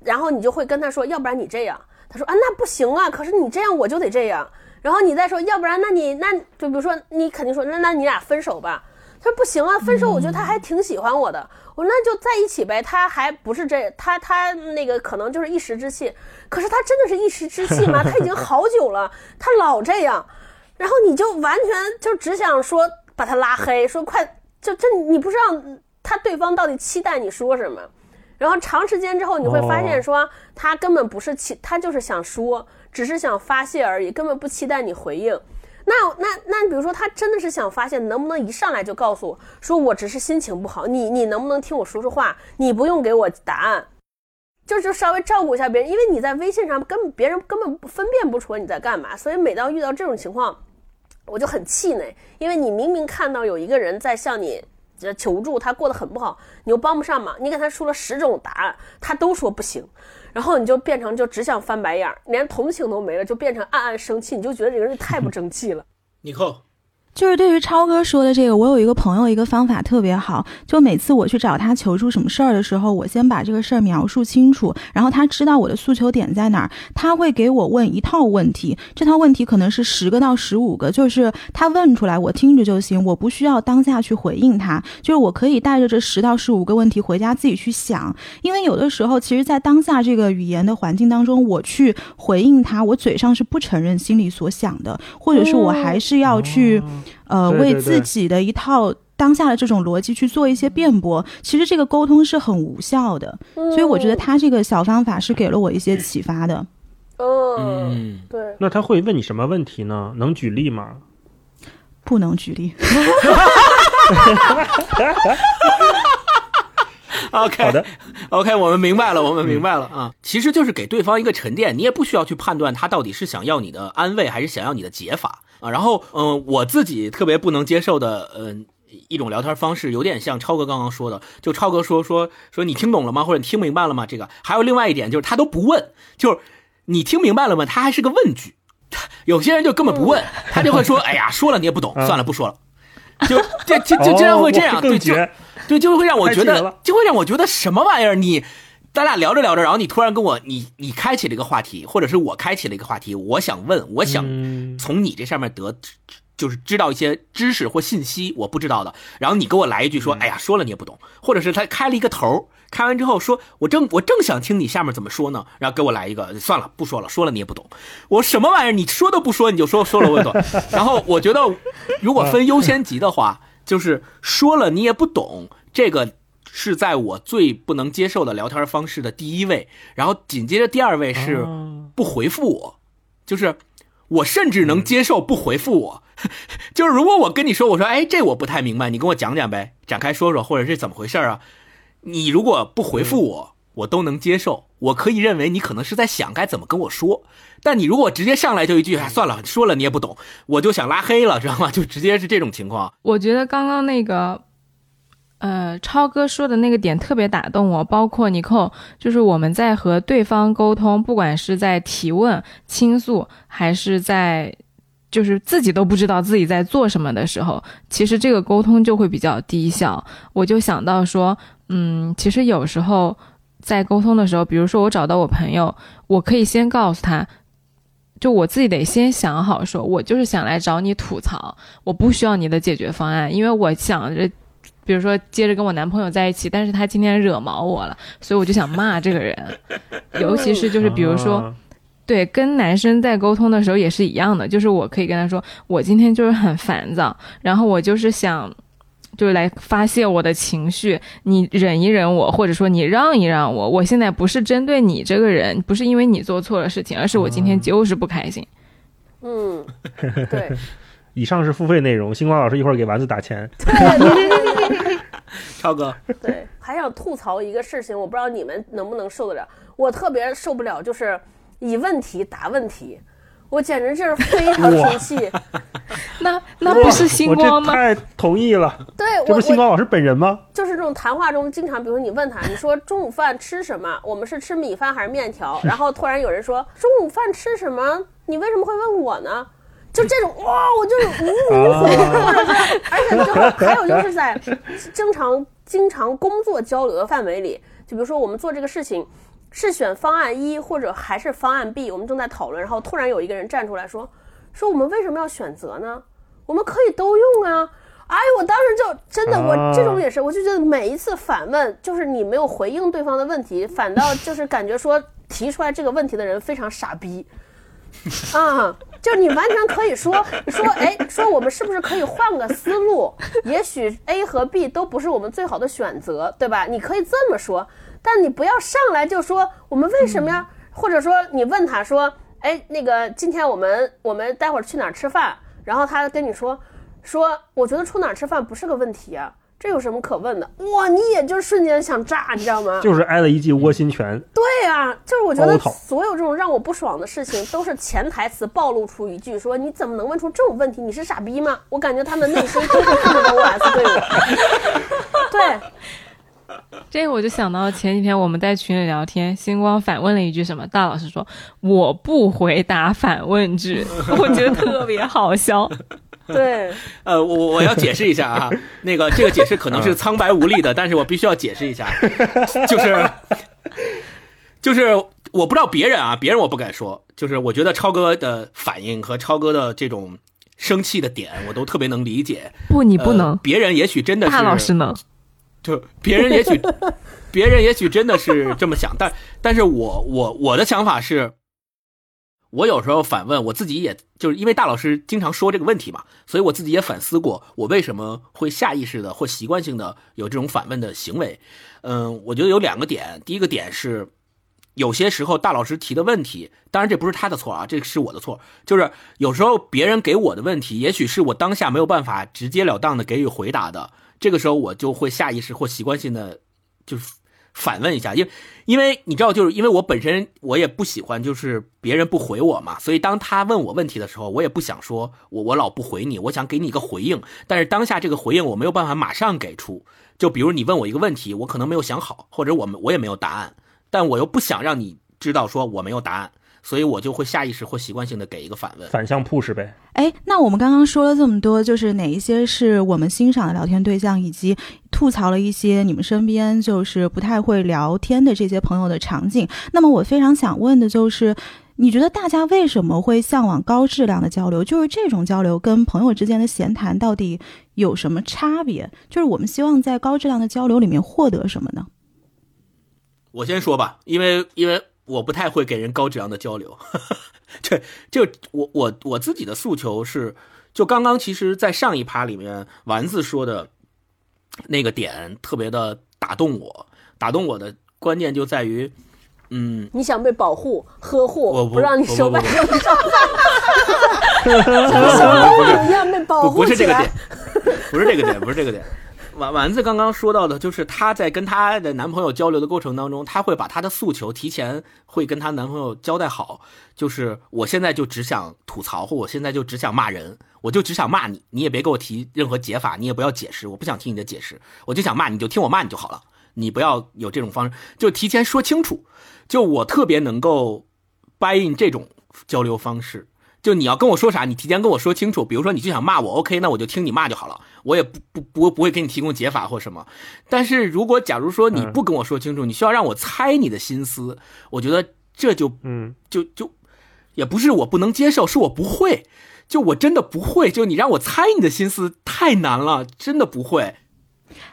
Speaker 2: 然后你就会跟他说，要不然你这样。他说啊，那不行啊，可是你这样我就得这样。然后你再说，要不然那你那就比如说你肯定说，那那你俩分手吧。他说不行啊，分手我觉得他还挺喜欢我的。我说那就在一起呗。他还不是这他他那个可能就是一时之气，可是他真的是一时之气吗？他已经好久了，他老这样，然后你就完全就只想说把他拉黑，说快就这你不知道他对方到底期待你说什么。然后长时间之后，你会发现说他根本不是期，他就是想说，只是想发泄而已，根本不期待你回应。那那那，比如说他真的是想发泄，能不能一上来就告诉我说我只是心情不好，你你能不能听我说说话？你不用给我答案，就就稍微照顾一下别人，因为你在微信上根本别人根本不分辨不出来你在干嘛，所以每当遇到这种情况，我就很气馁，因为你明明看到有一个人在向你求助，他过得很不好，你又帮不上忙，你给他说了十种答案，他都说不行，然后你就变成就只想翻白眼，连同情都没了，就变成暗暗生气，你就觉得这个人太不争气了。
Speaker 3: 尼寇，
Speaker 4: 就是对于超哥说的这个，我有一个朋友，一个方法特别好。就每次我去找他求助什么事儿的时候，我先把这个事儿描述清楚，然后他知道我的诉求点在哪儿，他会给我问一套问题，这套问题可能是十个到十五个，就是他问出来我听着就行，我不需要当下去回应他，就是我可以带着这十到十五个问题回家自己去想，因为有的时候其实，在当下这个语言的环境当中，我去回应他，我嘴上是不承认心里所想的，或者是我还是要去。呃，
Speaker 1: 对对
Speaker 4: 为自己的一套当下的这种逻辑去做一些辩驳，其实这个沟通是很无效的。所以我觉得他这个小方法是给了我一些启发的。
Speaker 2: 嗯，
Speaker 3: 嗯，
Speaker 2: 对，
Speaker 1: 那他会问你什么问题呢？能举例吗？
Speaker 4: 不能举例，
Speaker 3: OK，
Speaker 1: 好的
Speaker 3: ，OK，我们明白了，我们明白了啊，其实就是给对方一个沉淀，你也不需要去判断他到底是想要你的安慰还是想要你的解法啊。然后，嗯、我自己特别不能接受的，嗯、一种聊天方式，有点像超哥刚刚说的，就超哥说说说你听懂了吗？或者你听明白了吗？这个还有另外一点就是他都不问，就是你听明白了吗？他还是个问句。他 有些人就根本不问，他就会说：“哎呀，说了你也不懂，
Speaker 1: 嗯
Speaker 3: 算了，不说了。”就就就就经常会这样，对，就。对，就会让我觉得就会让我觉得什么玩意儿？你咱俩聊着聊着，然后你突然跟我，你你开启了一个话题，或者是我开启了一个话题，我想问，我想
Speaker 1: 嗯
Speaker 3: 从你这上面得，就是知道一些知识或信息我不知道的，然后你给我来一句说，哎呀，说了你也不懂，或者是他开了一个头开完之后说，我正我正想听你下面怎么说呢，然后给我来一个，算了，不说了，说了你也不懂。我什么玩意儿？你说都不说，你就说说了我也懂。然后我觉得，如果分优先级的话，就是说了你也不懂，这个是在我最不能接受的聊天方式的第一位，然后紧接着第二位是不回复我，就是我甚至能接受不回复我。就是如果我跟你说，我说，哎，这我不太明白，你跟我讲讲呗，展开说说，或者是怎么回事啊？你如果不回复我，我都能接受，我可以认为你可能是在想该怎么跟我说。但你如果直接上来就一句，哎，算了，说了你也不懂，我就想拉黑了，知道吗？就直接是这种情况。
Speaker 5: 我觉得刚刚那个，呃，超哥说的那个点特别打动我，包括尼寇，就是我们在和对方沟通，不管是在提问、倾诉，还是在。就是自己都不知道自己在做什么的时候，其实这个沟通就会比较低效。我就想到说，嗯，其实有时候在沟通的时候，比如说我找到我朋友，我可以先告诉他，就我自己得先想好，说我就是想来找你吐槽，我不需要你的解决方案，因为我想着，比如说接着跟我男朋友在一起，但是他今天惹毛我了，所以我就想骂这个人，尤其是就是比如说。对，跟男生在沟通的时候也是一样的，就是我可以跟他说，我今天就是很烦躁，然后我就是想，就是来发泄我的情绪，你忍一忍我，或者说你让一让我，我现在不是针对你这个人，不是因为你做错了事情，而是我今天就是不开心。
Speaker 2: 嗯，对。
Speaker 1: 以上是付费内容，星光老师一会儿给丸子打钱。
Speaker 2: 对，
Speaker 3: 超哥。
Speaker 2: 对，还想吐槽一个事情，我不知道你们能不能受得了，我特别受不了，就是。以问题答问题，我简直就是非常生气。
Speaker 5: 那那不是星光吗？
Speaker 1: 太同意了。
Speaker 2: 对，
Speaker 1: 这不是星光老师本人吗？
Speaker 2: 就是这种谈话中，经常比如说你问他，你说中午饭吃什么？我们是吃米饭还是面条？然后突然有人说中午饭吃什么？你为什么会问我呢？就这种哇，我就是无语回或者是，而且最后还有就是在 经常经常工作交流的范围里，就比如说我们做这个事情。是选方案一，或者还是方案 B？我们正在讨论，然后突然有一个人站出来说：“说我们为什么要选择呢？我们可以都用啊！”哎，我当时就真的，我这种也是，我就觉得每一次反问，就是你没有回应对方的问题，反倒就是感觉说提出来这个问题的人非常傻逼啊！就你完全可以说说，哎，说我们是不是可以换个思路？也许 A 和 B 都不是我们最好的选择，对吧？你可以这么说。但你不要上来就说我们为什么呀？或者说你问他说，哎，那个今天我们我们待会儿去哪儿吃饭？然后他跟你说，说我觉得出哪儿吃饭不是个问题啊，这有什么可问的？哇，你也就瞬间想炸，你知道吗？
Speaker 1: 就是挨了一记窝心拳。
Speaker 2: 对呀，就是我觉得所有这种让我不爽的事情，都是潜台词暴露出一句说你怎么能问出这种问题？你是傻逼吗？我感觉他们内心都是这么的 OS 对我。对。
Speaker 5: 这个我就想到前几天我们在群里聊天，星光反问了一句什么？大老师说我不回答反问句，我觉得特别好笑。
Speaker 2: 对，
Speaker 3: 呃，我我要解释一下啊，那个这个解释可能是苍白无力的，但是我必须要解释一下，就是就是我不知道别人啊，别人我不敢说，就是我觉得超哥的反应和超哥的这种生气的点，我都特别能理解。
Speaker 5: 不，你不能，
Speaker 3: 别人也许真的是
Speaker 5: 大老师能。
Speaker 3: 就别人也许，别人也许真的是这么想，但但是我我我的想法是，我有时候反问我自己，也就是因为大老师经常说这个问题嘛，所以我自己也反思过，我为什么会下意识的或习惯性的有这种反问的行为。嗯，我觉得有两个点，第一个点是，有些时候大老师提的问题，当然这不是他的错啊，这是我的错，就是有时候别人给我的问题，也许是我当下没有办法直截了当的给予回答的。这个时候我就会下意识或习惯性的，就反问一下，因为因为你知道，就是因为我本身我也不喜欢就是别人不回我嘛，所以当他问我问题的时候，我也不想说我我老不回你，我想给你一个回应，但是当下这个回应我没有办法马上给出，就比如你问我一个问题，我可能没有想好，或者我们我也没有答案，但我又不想让你知道说我没有答案。所以我就会下意识或习惯性的给一个反问，
Speaker 1: 反向 push 呗。
Speaker 4: 哎，那我们刚刚说了这么多，就是哪一些是我们欣赏的聊天对象，以及吐槽了一些你们身边就是不太会聊天的这些朋友的场景。那么我非常想问的就是，你觉得大家为什么会向往高质量的交流？就是这种交流跟朋友之间的闲谈到底有什么差别？就是我们希望在高质量的交流里面获得什么呢？
Speaker 3: 我先说吧，因为因为我不太会给人高质量的交流。这就我我我自己的诉求是，就刚刚其实，在上一趴里面，丸子说的那个点特别的打动我，打动我的关键就在于，嗯，
Speaker 2: 你想被保护、呵护，
Speaker 3: 我不
Speaker 2: 不让你
Speaker 3: 不
Speaker 2: 手把
Speaker 3: 不不
Speaker 2: 手上 像小公主一样被保
Speaker 3: 不
Speaker 2: 护
Speaker 3: 不是这个点。，不是这个点，不是这个点。丸丸子刚刚说到的，就是她在跟她的男朋友交流的过程当中，她会把她的诉求提前会跟她男朋友交代好，就是我现在就只想吐槽，或我现在就只想骂人，我就只想骂你，你也别给我提任何解法，你也不要解释，我不想听你的解释，我就想骂你，就听我骂你就好了，你不要有这种方式，就提前说清楚。就我特别能够 buy in 这种交流方式。就你要跟我说啥，你提前跟我说清楚。比如说你就想骂我，OK，那我就听你骂就好了，我也不不不不会给你提供解法或什么。但是如果假如说你不跟我说清楚，你需要让我猜你的心思，我觉得这就
Speaker 1: 嗯，
Speaker 3: 就就也不是我不能接受，是我不会，就我真的不会。就你让我猜你的心思太难了，真的不会。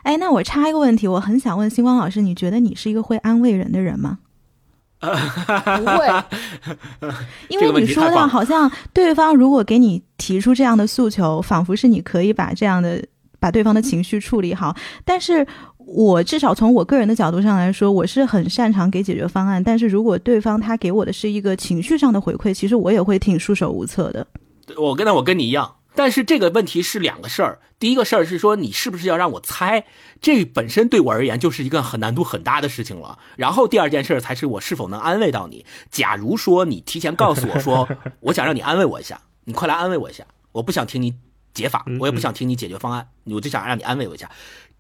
Speaker 4: 哎，那我插一个问题，我很想问星光老师，你觉得你是一个会安慰人的人吗？
Speaker 2: 不会，
Speaker 4: 因为你说到好像对方如果给你提出这样的诉求，仿佛是你可以把这样的把对方的情绪处理好。但是我至少从我个人的角度上来说，我是很擅长给解决方案。但是如果对方他给我的是一个情绪上的回馈，其实我也会挺束手无策的。
Speaker 3: 我跟那我跟你一样，但是这个问题是两个事儿。第一个事儿是说你是不是要让我猜，这本身对我而言就是一个很难度很大的事情了。然后第二件事儿才是我是否能安慰到你。假如说你提前告诉我说，我想让你安慰我一下，你快来安慰我一下，我不想听你解法，我也不想听你解决方案，我就想让你安慰我一下。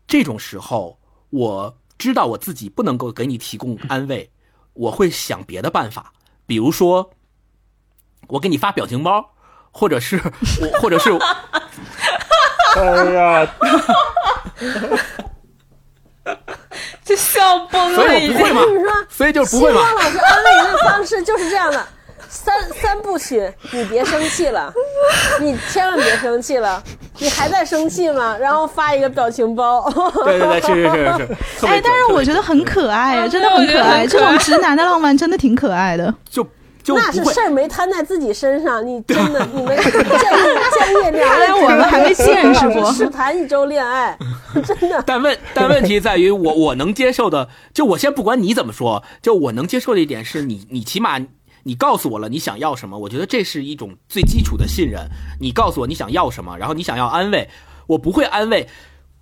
Speaker 3: 这种时候，我知道我自己不能够给你提供安慰，我会想别的办法，比如说，我给你发表情包。或者是我，或者是
Speaker 1: 哎呀，
Speaker 5: 这笑崩
Speaker 3: 所
Speaker 5: 了已经。
Speaker 3: 以我不会嘛所以就是不会嘛
Speaker 2: 老师安慰人的方式就是这样的。三三部曲，你别生气了，你千万别生气了，你还在生气吗？然后发一个表情包，
Speaker 3: 对对对，是是是
Speaker 4: 哎，但是
Speaker 3: 准
Speaker 4: 我觉得很可爱，
Speaker 5: 嗯
Speaker 4: 真的很可爱这种直男的浪漫真的挺可爱的。
Speaker 3: 就就
Speaker 2: 那是事儿没摊在自己身上，你 真的你们建议建议 两
Speaker 4: 看来
Speaker 2: 位
Speaker 4: 我们还没见识过
Speaker 2: 试谈一周恋爱，真的。
Speaker 3: 但问但问题在于我我能接受的，就我先不管你怎么说，就我能接受的一点是你你起码你告诉我了你想要什么，我觉得这是一种最基础的信任。你告诉我你想要什么，然后你想要安慰，我不会安慰，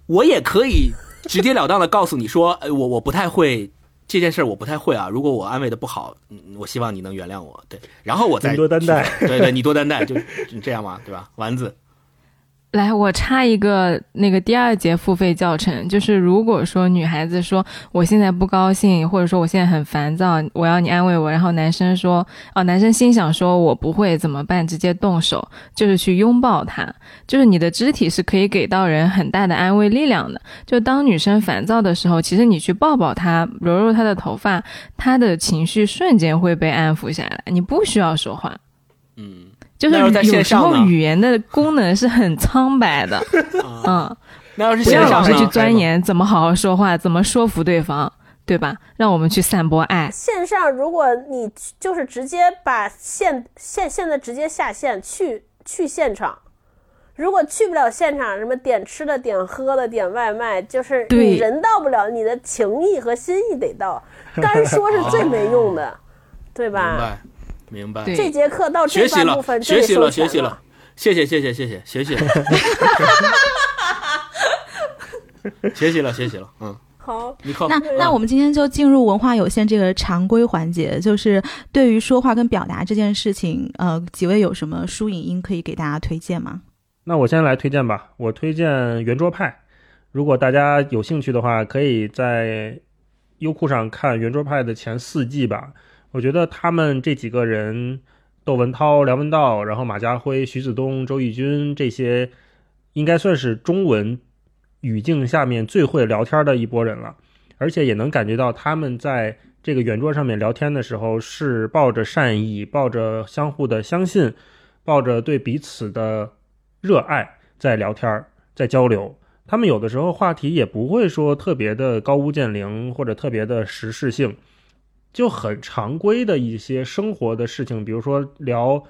Speaker 3: 我也可以直截了当的告诉你说，呃，我我不太会。这件事我不太会啊，如果我安慰的不好，嗯，我希望你能原谅我，对，然后我再
Speaker 1: 多担待。
Speaker 3: 对对，你多担待，就就这样嘛，对吧？丸子，
Speaker 5: 来，我插一个那个第二节付费教程，就是如果说女孩子说我现在不高兴，或者说我现在很烦躁，我要你安慰我，然后男生说，哦，男生心想说我不会怎么办？直接动手，就是去拥抱她，就是你的肢体是可以给到人很大的安慰力量的。就当女生烦躁的时候，其实你去抱抱她，揉揉她的头发，她的情绪瞬间会被安抚下来，你不需要说话。
Speaker 3: 嗯，
Speaker 5: 就是有时候语言的功能是很苍白的，嗯，
Speaker 3: 那要是
Speaker 5: 不
Speaker 3: 线上呢
Speaker 5: 要老是去钻研怎么好好说话，怎么说服对方，对吧？让我们去散播爱。
Speaker 2: 线上，如果你就是直接把线线现在直接下线去去现场，如果去不了现场，什么点吃的、点喝的、点外卖，就是
Speaker 5: 对
Speaker 2: 你人到不了，你的情谊和心意得到，干说是最没用的，对
Speaker 3: 明
Speaker 2: 吧？
Speaker 3: 白，明白。
Speaker 2: 这节课到这
Speaker 3: 学习了
Speaker 2: 半部分，
Speaker 3: 学习了，学习了，谢谢，谢谢，谢谢，学习了，学习了，学习了，嗯，
Speaker 2: 好，
Speaker 4: 那那我们今天就进入文化有限这个常规环节，就是对于说话跟表达这件事情，呃，几位有什么书影音可以给大家推荐吗？
Speaker 1: 那我先来推荐吧，我推荐圆桌派。如果大家有兴趣的话，可以在优酷上看圆桌派的前四季吧。我觉得他们这几个人，窦文涛、梁文道，然后马家辉、徐子东、周轶君这些，应该算是中文语境下面最会聊天的一拨人了。而且也能感觉到他们在这个圆桌上面聊天的时候，是抱着善意，抱着相互的相信，抱着对彼此的热爱在聊天，在交流。他们有的时候话题也不会说特别的高屋建瓴或者特别的时事性，就很常规的一些生活的事情，比如说聊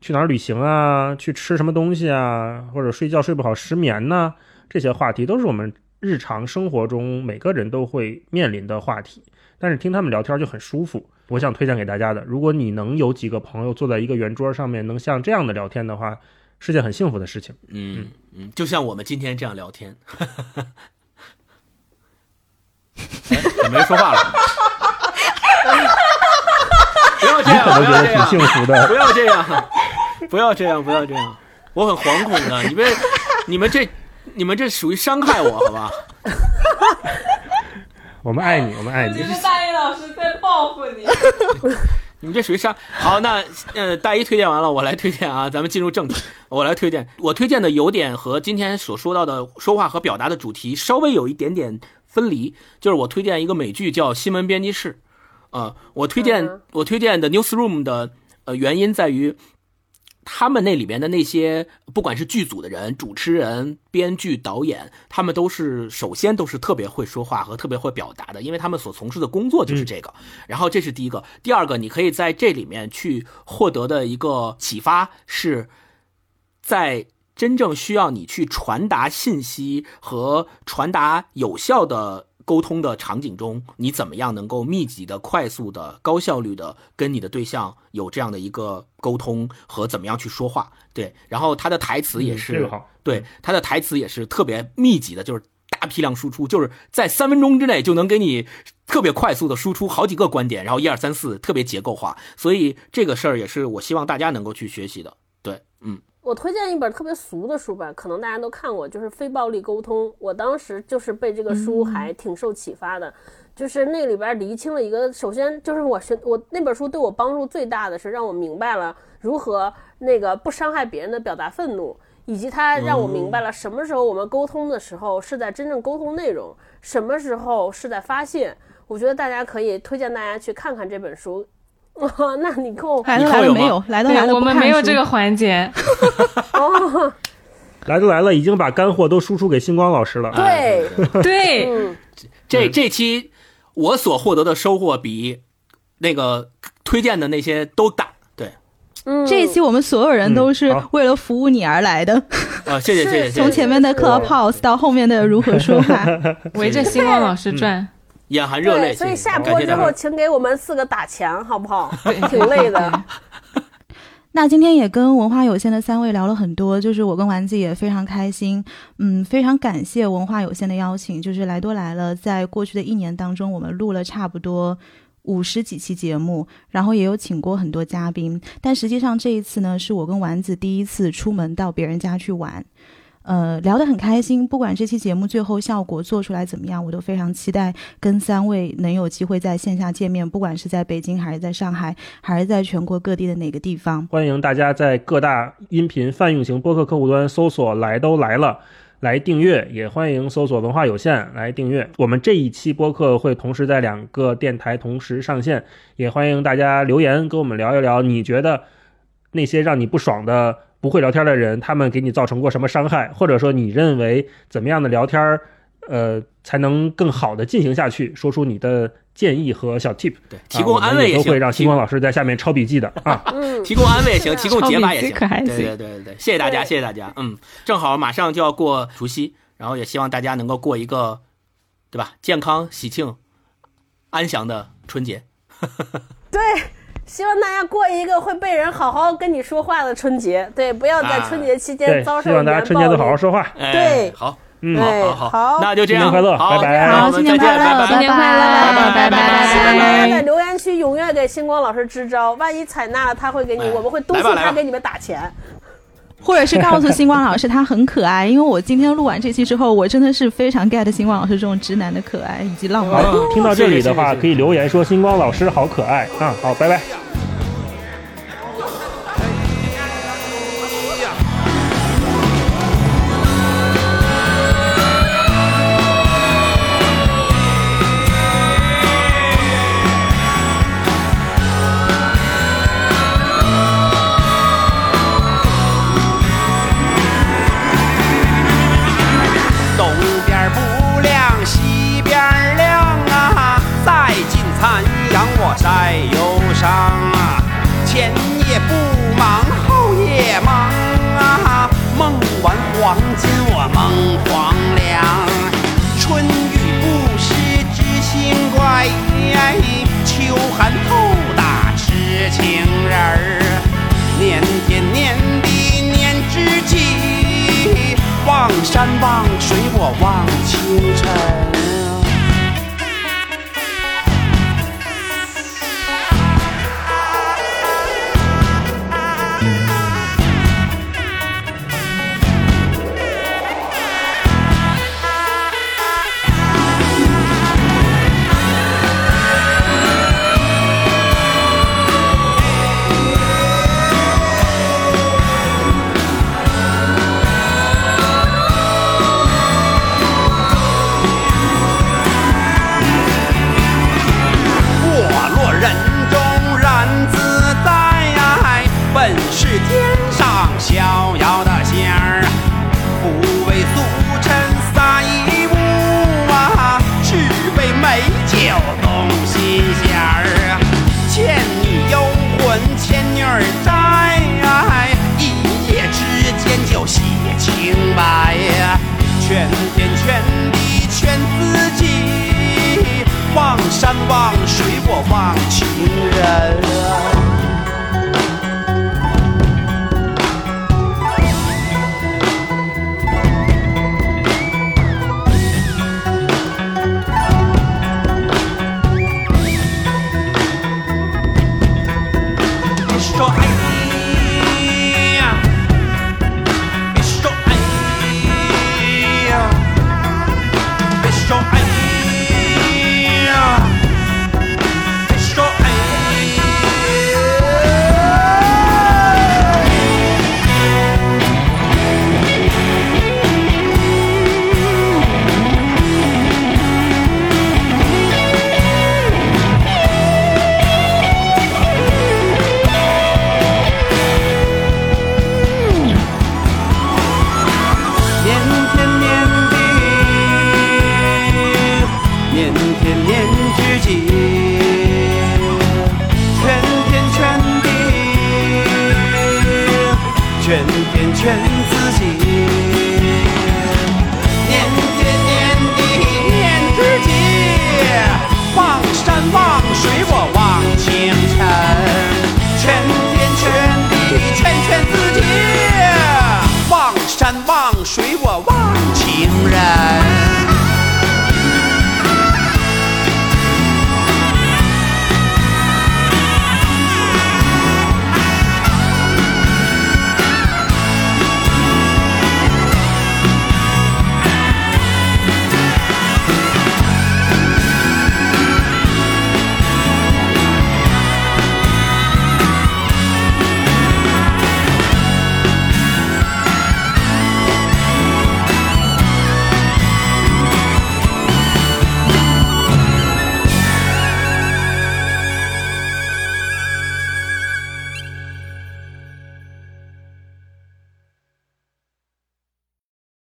Speaker 1: 去哪儿旅行啊，去吃什么东西啊，或者睡觉睡不好失眠呐、这些话题都是我们日常生活中每个人都会面临的话题。但是听他们聊天就很舒服。我想推荐给大家的，如果你能有几个朋友坐在一个圆桌上面，能像这样的聊天的话，是件很幸福的事情。
Speaker 3: 嗯嗯，就像我们今天这样聊天。哎，怎么没说话了？不要这样，
Speaker 1: 你可能
Speaker 3: 不要这样
Speaker 1: 觉得挺幸，福的
Speaker 3: 不。要这样，不要这样，不要这样，我很惶恐的。你们，你们这，你们这属于伤害我，好吧？
Speaker 1: 我们爱你，我们爱你。
Speaker 5: 大一老师在报复你。
Speaker 3: 你们这属于伤。好，那呃，大一推荐完了，我来推荐啊，咱们进入正题。我来推荐，我推荐的有点和今天所说到的说话和表达的主题稍微有一点点分离，就是我推荐一个美剧叫《新闻编辑室》。呃，我推荐
Speaker 2: 嗯
Speaker 3: 我推荐的 Newsroom 的呃原因在于。他们那里面的那些，不管是剧组的人、主持人、编剧、导演，他们都是首先都是特别会说话和特别会表达的，因为他们所从事的工作就是这个。然后这是第一个，第二个，你可以在这里面去获得的一个启发是，在真正需要你去传达信息和传达有效的沟通的场景中，你怎么样能够密集的、快速的、高效率的跟你的对象有这样的一个沟通和怎么样去说话？对，然后他的台词也
Speaker 1: 嗯
Speaker 3: 是、对他的台词也是特别密集的，就是大批量输出，就是在三分钟之内就能给你特别快速的输出好几个观点，然后一二三四特别结构化，所以这个事儿也是我希望大家能够去学习的。对，嗯，
Speaker 2: 我推荐一本特别俗的书吧，可能大家都看过，就是《非暴力沟通》。我当时就是被这个书还挺受启发的，就是那里边厘清了一个，首先就是我学我那本书对我帮助最大的是让我明白了如何那个不伤害别人的表达愤怒，以及它让我明白了什么时候我们沟通的时候是在真正沟通内容，什么时候是在发泄。我觉得大家可以推荐大家去看看这本书。哦，那你跟我
Speaker 4: 来都
Speaker 3: 你扣有吗
Speaker 4: 来了没有？来都来，了，
Speaker 5: 我们没有这个环节。
Speaker 2: 哦，
Speaker 1: 来都来了，已经把干货都输出给星光老师了。
Speaker 2: 对，
Speaker 5: 对，
Speaker 2: 嗯，
Speaker 3: 这这期我所获得的收获比那个推荐的那些都大。对，
Speaker 2: 嗯，
Speaker 4: 这一期我们所有人都是为了服务你而来的，
Speaker 3: 啊，谢谢谢谢。
Speaker 4: 从前面的
Speaker 2: 是
Speaker 4: Clubhouse 到后面的如何说话。
Speaker 5: 围着星光老师转。
Speaker 3: 眼含热泪，
Speaker 2: 所以下播之后。请给我们四个打钱，好不好？挺累的。
Speaker 4: 那今天也跟文化有限的三位聊了很多，就是我跟丸子也非常开心，嗯，非常感谢文化有限的邀请，就是来都来了，在过去的一年当中，我们录了差不多。五十几期节目，然后也有请过很多嘉宾，但实际上这一次呢，是我跟丸子第一次出门到别人家去玩，呃，聊得很开心。不管这期节目最后效果做出来怎么样，我都非常期待跟三位能有机会在线下见面，不管是在北京，还是在上海，还是在全国各地的哪个地方。
Speaker 1: 欢迎大家在各大音频泛用型播客客户端搜索“来都来了”来订阅，也欢迎搜索“文化有限”来订阅。我们这一期播客会同时在两个电台同时上线，也欢迎大家留言跟我们聊一聊，你觉得那些让你不爽的不会聊天的人，他们给你造成过什么伤害，或者说你认为怎么样的聊天儿，呃，才能更好的进行下去，说出你的建议和小 tip。
Speaker 3: 对，提供
Speaker 1: 啊
Speaker 3: 安慰也行，
Speaker 1: 我们都会让
Speaker 3: 提
Speaker 1: 星光老师在下面抄笔记的啊。
Speaker 2: 嗯，
Speaker 3: 提供安慰也行，提供解码也行。对对对对对，谢谢大家，谢谢大家。嗯，正好马上就要过除夕，然后也希望大家能够过一个，对吧？健康、喜庆、安详的春节。
Speaker 2: 对，希望大家过一个会被人好好跟你说话的春节。对，不要在
Speaker 3: 啊
Speaker 2: 春节期间，遭受
Speaker 1: 希望大家春节都好好说话。
Speaker 3: 哎、
Speaker 2: 对
Speaker 3: 好，
Speaker 1: 嗯，
Speaker 2: 对
Speaker 3: 好好
Speaker 2: 好。
Speaker 3: 那就这样，
Speaker 1: 新年快乐
Speaker 3: 好，
Speaker 1: 拜拜。
Speaker 3: 好，我们
Speaker 4: 新年
Speaker 3: 再见，
Speaker 4: 快乐
Speaker 3: 拜拜。
Speaker 5: 新年快乐，
Speaker 3: 拜拜拜。
Speaker 2: 希望大家
Speaker 3: 拜
Speaker 2: 在留言区踊跃给星光老师支招，万一采纳了，他会给你，
Speaker 3: 哎
Speaker 2: 我们会督促他给你们打钱。
Speaker 4: 或者是告诉星光老师他很可爱，因为我今天录完这期之后，我真的是非常 get 星光老师这种直男的可爱以及浪漫。
Speaker 1: 听到这里的话，可以留言说星光老师好可爱啊。好，拜拜。